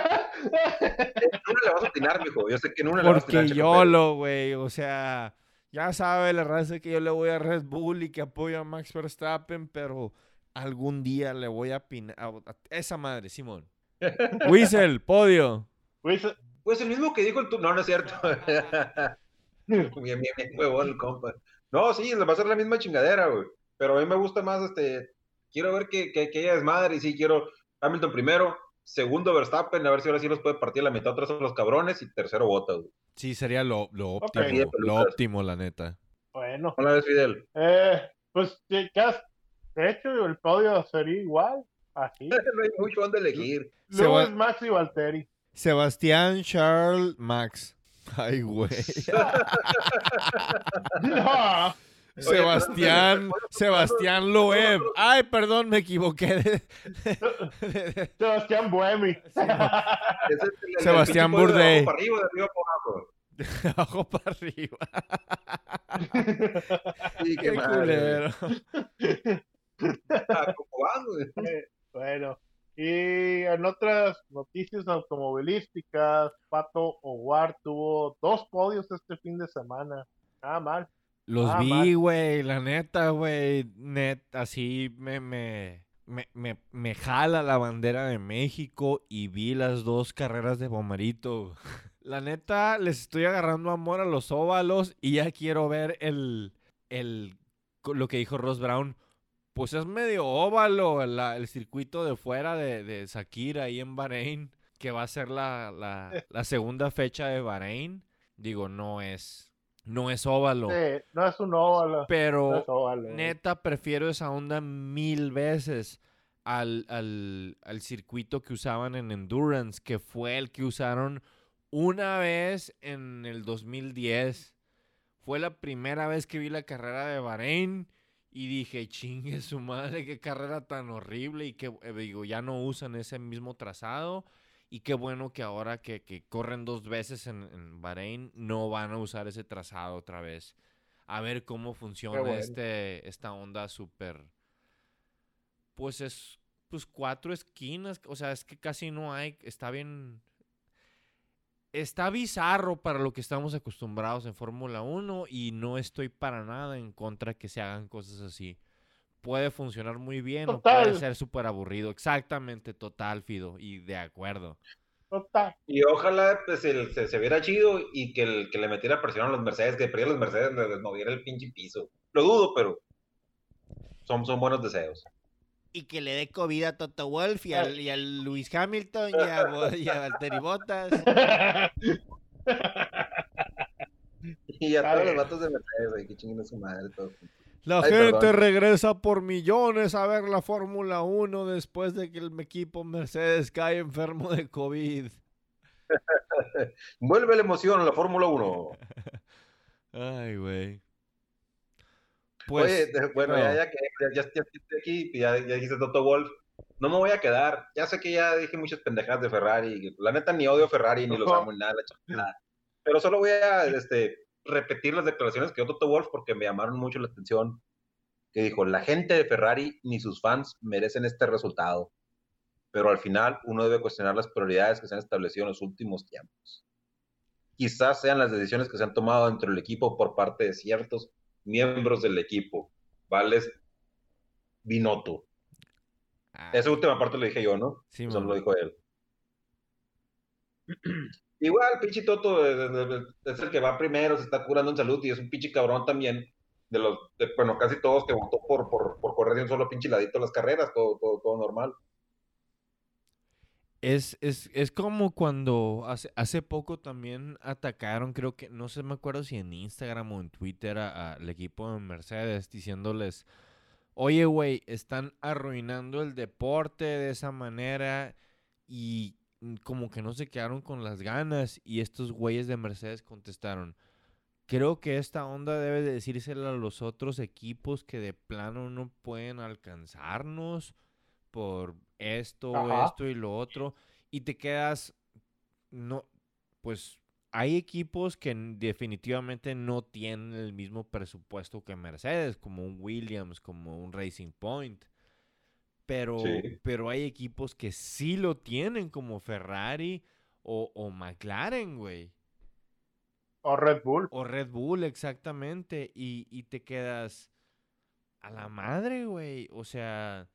S3: una le vas a atinar, mijo. Yo sé que en una le vas a
S4: Porque
S3: atinar. Checo
S4: yo
S3: Pérez.
S4: lo, güey. O sea, ya sabe la raza que yo le voy a Red Bull y que apoyo a Max Verstappen, pero algún día le voy a pinar a a esa madre, Simón. Whistle, podio.
S2: Luis,
S3: Pues el mismo que dijo el tu... No, no es cierto. bien, bien, bien, huevón el compa. No, sí, le va a ser la misma chingadera, güey. Pero a mí me gusta más, este... Quiero ver que, que, que ella es madre y sí, quiero Hamilton primero, segundo Verstappen, a ver si ahora sí los puede partir la mitad otros a los cabrones y tercero Bottas, güey.
S4: Sí, sería lo, lo óptimo. Lo óptimo, la neta.
S2: bueno,
S3: ¿Cómo la ves, Fidel?
S2: eh, pues ¿qué- qué has hecho el podio sería igual, así.
S3: no hay mucho donde elegir.
S4: Va-
S2: Lewis, Max y Valtteri.
S4: Sebastián Charles Max. Ay, güey.
S2: No,
S4: Sebastián, Sebastián Loeb. Ay, perdón, me equivoqué.
S2: Sebastián Buemi.
S4: Sebastián Bourdais.
S3: abajo para arriba, de arriba para abajo.
S4: de abajo para arriba.
S3: Sí,
S4: Qué
S3: madre,
S4: culero.
S2: bueno, y en otras noticias automovilísticas, Pato Howard tuvo dos podios este fin de semana. Nada mal.
S4: Los
S2: Ah,
S4: vi, güey, la neta, güey, net, así me, me, me, me, me jala la bandera de México y vi las dos carreras de Bomarito. La neta, les estoy agarrando amor a los óvalos y ya quiero ver el, el, lo que dijo Ross Brown. Pues es medio óvalo la- el circuito de fuera de, de Shakira ahí en Bahrein, que va a ser la, la, la segunda fecha de Bahrein. Digo, no es, no es óvalo.
S2: Sí, no es un óvalo.
S4: Pero
S2: no es óvalo.
S4: neta prefiero esa onda mil veces al, al, al circuito que usaban en Endurance, que fue el que usaron una vez en el 2010. Fue la primera vez que vi la carrera de Bahrein y dije, chingue su madre, qué carrera tan horrible y que, eh, digo, ya no usan ese mismo trazado. Y qué bueno que ahora que, que corren dos veces en, en Bahrein no van a usar ese trazado otra vez. A ver cómo funciona
S2: bueno.
S4: este, esta onda súper... Pues es pues cuatro esquinas, o sea, es que casi no hay, está bien... Está bizarro para lo que estamos acostumbrados en Fórmula 1 y no estoy para nada en contra que se hagan cosas así. Puede funcionar muy bien o puede
S2: Total.
S4: ser súper aburrido. Exactamente, total, Fido. Y de acuerdo.
S2: Total.
S3: Y ojalá pues, el- se, se viera chido y que, el, que le metiera presión a los Mercedes, que perdiera los Mercedes, le desmoviera el pinche piso. Lo dudo, pero son, son buenos deseos.
S4: Y que le dé COVID a Toto Wolf y al, y al Luis Hamilton y a, y a Valtteri Bottas.
S3: Y a todos los vatos de Mercedes, güey, que chinguen a su madre. Todo.
S4: La
S3: Ay,
S4: gente
S3: perdón.
S4: regresa por millones a ver la Fórmula 1 después de que el equipo Mercedes cae enfermo de COVID.
S3: Vuelve la emoción a la Fórmula 1.
S4: Ay, güey. Pues,
S3: Oye, bueno,
S4: no.
S3: ya, ya que ya, estoy aquí, ya, ya dijiste Toto Wolf, no me voy a quedar. Ya sé que ya dije muchas pendejadas de Ferrari. La neta ni odio Ferrari ni los
S2: Ojo.
S3: amo ni nada, la chingada. Pero solo voy a este, repetir las declaraciones que dio Toto Wolf porque me llamaron mucho la atención. Que dijo, la gente de Ferrari ni sus fans merecen este resultado. Pero al final uno debe cuestionar las prioridades que se han establecido en los últimos tiempos. Quizás sean las decisiones que se han tomado dentro del equipo por parte de ciertos miembros del equipo. Vales Binotto.
S4: Ah,
S3: Esa última parte lo dije yo, ¿no?
S4: sí,
S3: Eso lo dijo él. Igual, pinche Toto es, es- es el que va primero, se está curando en salud y es un pinche cabrón también. De los, de- bueno, casi todos que votó por, por, por correr de un solo pinche ladito las carreras, todo, todo, todo normal.
S4: Es, es, es como cuando hace, hace poco también atacaron, creo que, no sé, me acuerdo si en Instagram o en Twitter al equipo de Mercedes diciéndoles, oye, güey, están arruinando el deporte de esa manera y mm, como que no se quedaron con las ganas y estos güeyes de Mercedes contestaron, creo que esta onda debe de decírsela a los otros equipos que de plano no pueden alcanzarnos por esto,
S2: Ajá.
S4: esto y lo otro. Y te quedas, no, pues hay equipos que definitivamente no tienen el mismo presupuesto que Mercedes, como un Williams, como un Racing Point. Pero,
S3: Sí.
S4: pero hay equipos que sí lo tienen, como Ferrari o, o McLaren, güey.
S2: O Red Bull.
S4: O Red Bull, exactamente. Y, y te quedas a la madre, güey. O sea,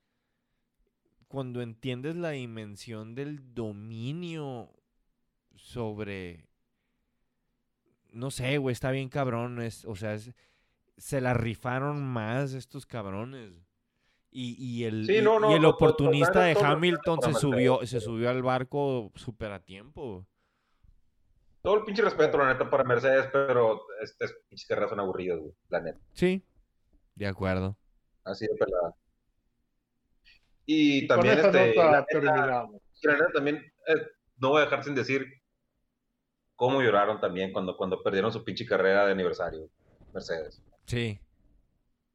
S4: cuando entiendes la dimensión del dominio sobre... No sé, güey, está bien cabrón. es- o sea, es- se la rifaron más estos cabrones. Y, y el,
S3: Sí,
S4: y-
S3: no, no,
S4: y el
S3: to-
S4: oportunista de Hamilton se subió, se subió al barco súper a tiempo.
S3: Todo el pinche respeto, la neta, para Mercedes, pero estas pinches carreras son aburridas, güey, la neta.
S4: Sí, de acuerdo.
S3: Así de pelada. Y también, este,
S2: nota terminamos.
S3: neta también, eh, no voy a dejar sin decir cómo lloraron también cuando, cuando perdieron su pinche carrera de aniversario, Mercedes.
S4: Sí.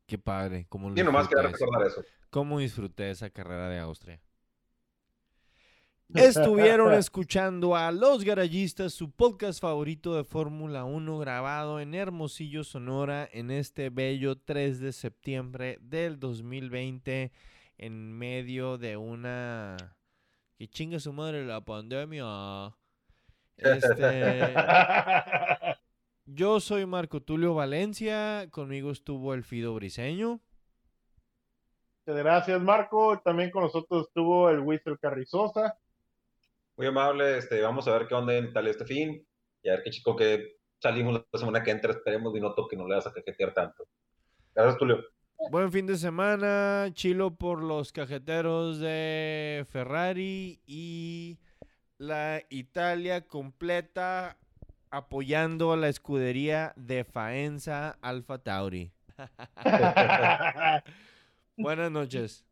S4: Qué padre. ¿Cómo
S3: Y nomás
S4: eso?
S3: recordar eso.
S4: ¿Cómo disfruté esa carrera de Austria? Estuvieron escuchando a Los Garayistas, su podcast favorito de Fórmula 1, grabado en Hermosillo, Sonora, en este bello 3 de septiembre del 2020, en medio de una... que chinga su madre la pandemia. Este... Yo soy Marco Tulio Valencia, conmigo estuvo el Fido Briseño.
S2: Muchas Gracias, Marco. También con nosotros estuvo el Whistle Carrizosa.
S3: Muy amable, este, vamos a ver qué onda en Italia este fin, y a ver qué chico que salimos la semana que entra, esperemos y no toque, no le vas a cajetear tanto. Gracias, Tulio.
S4: Buen fin de semana, chilo por los cajeteros de Ferrari y la Italia completa apoyando a la escudería de Faenza Alfa Tauri. Buenas noches.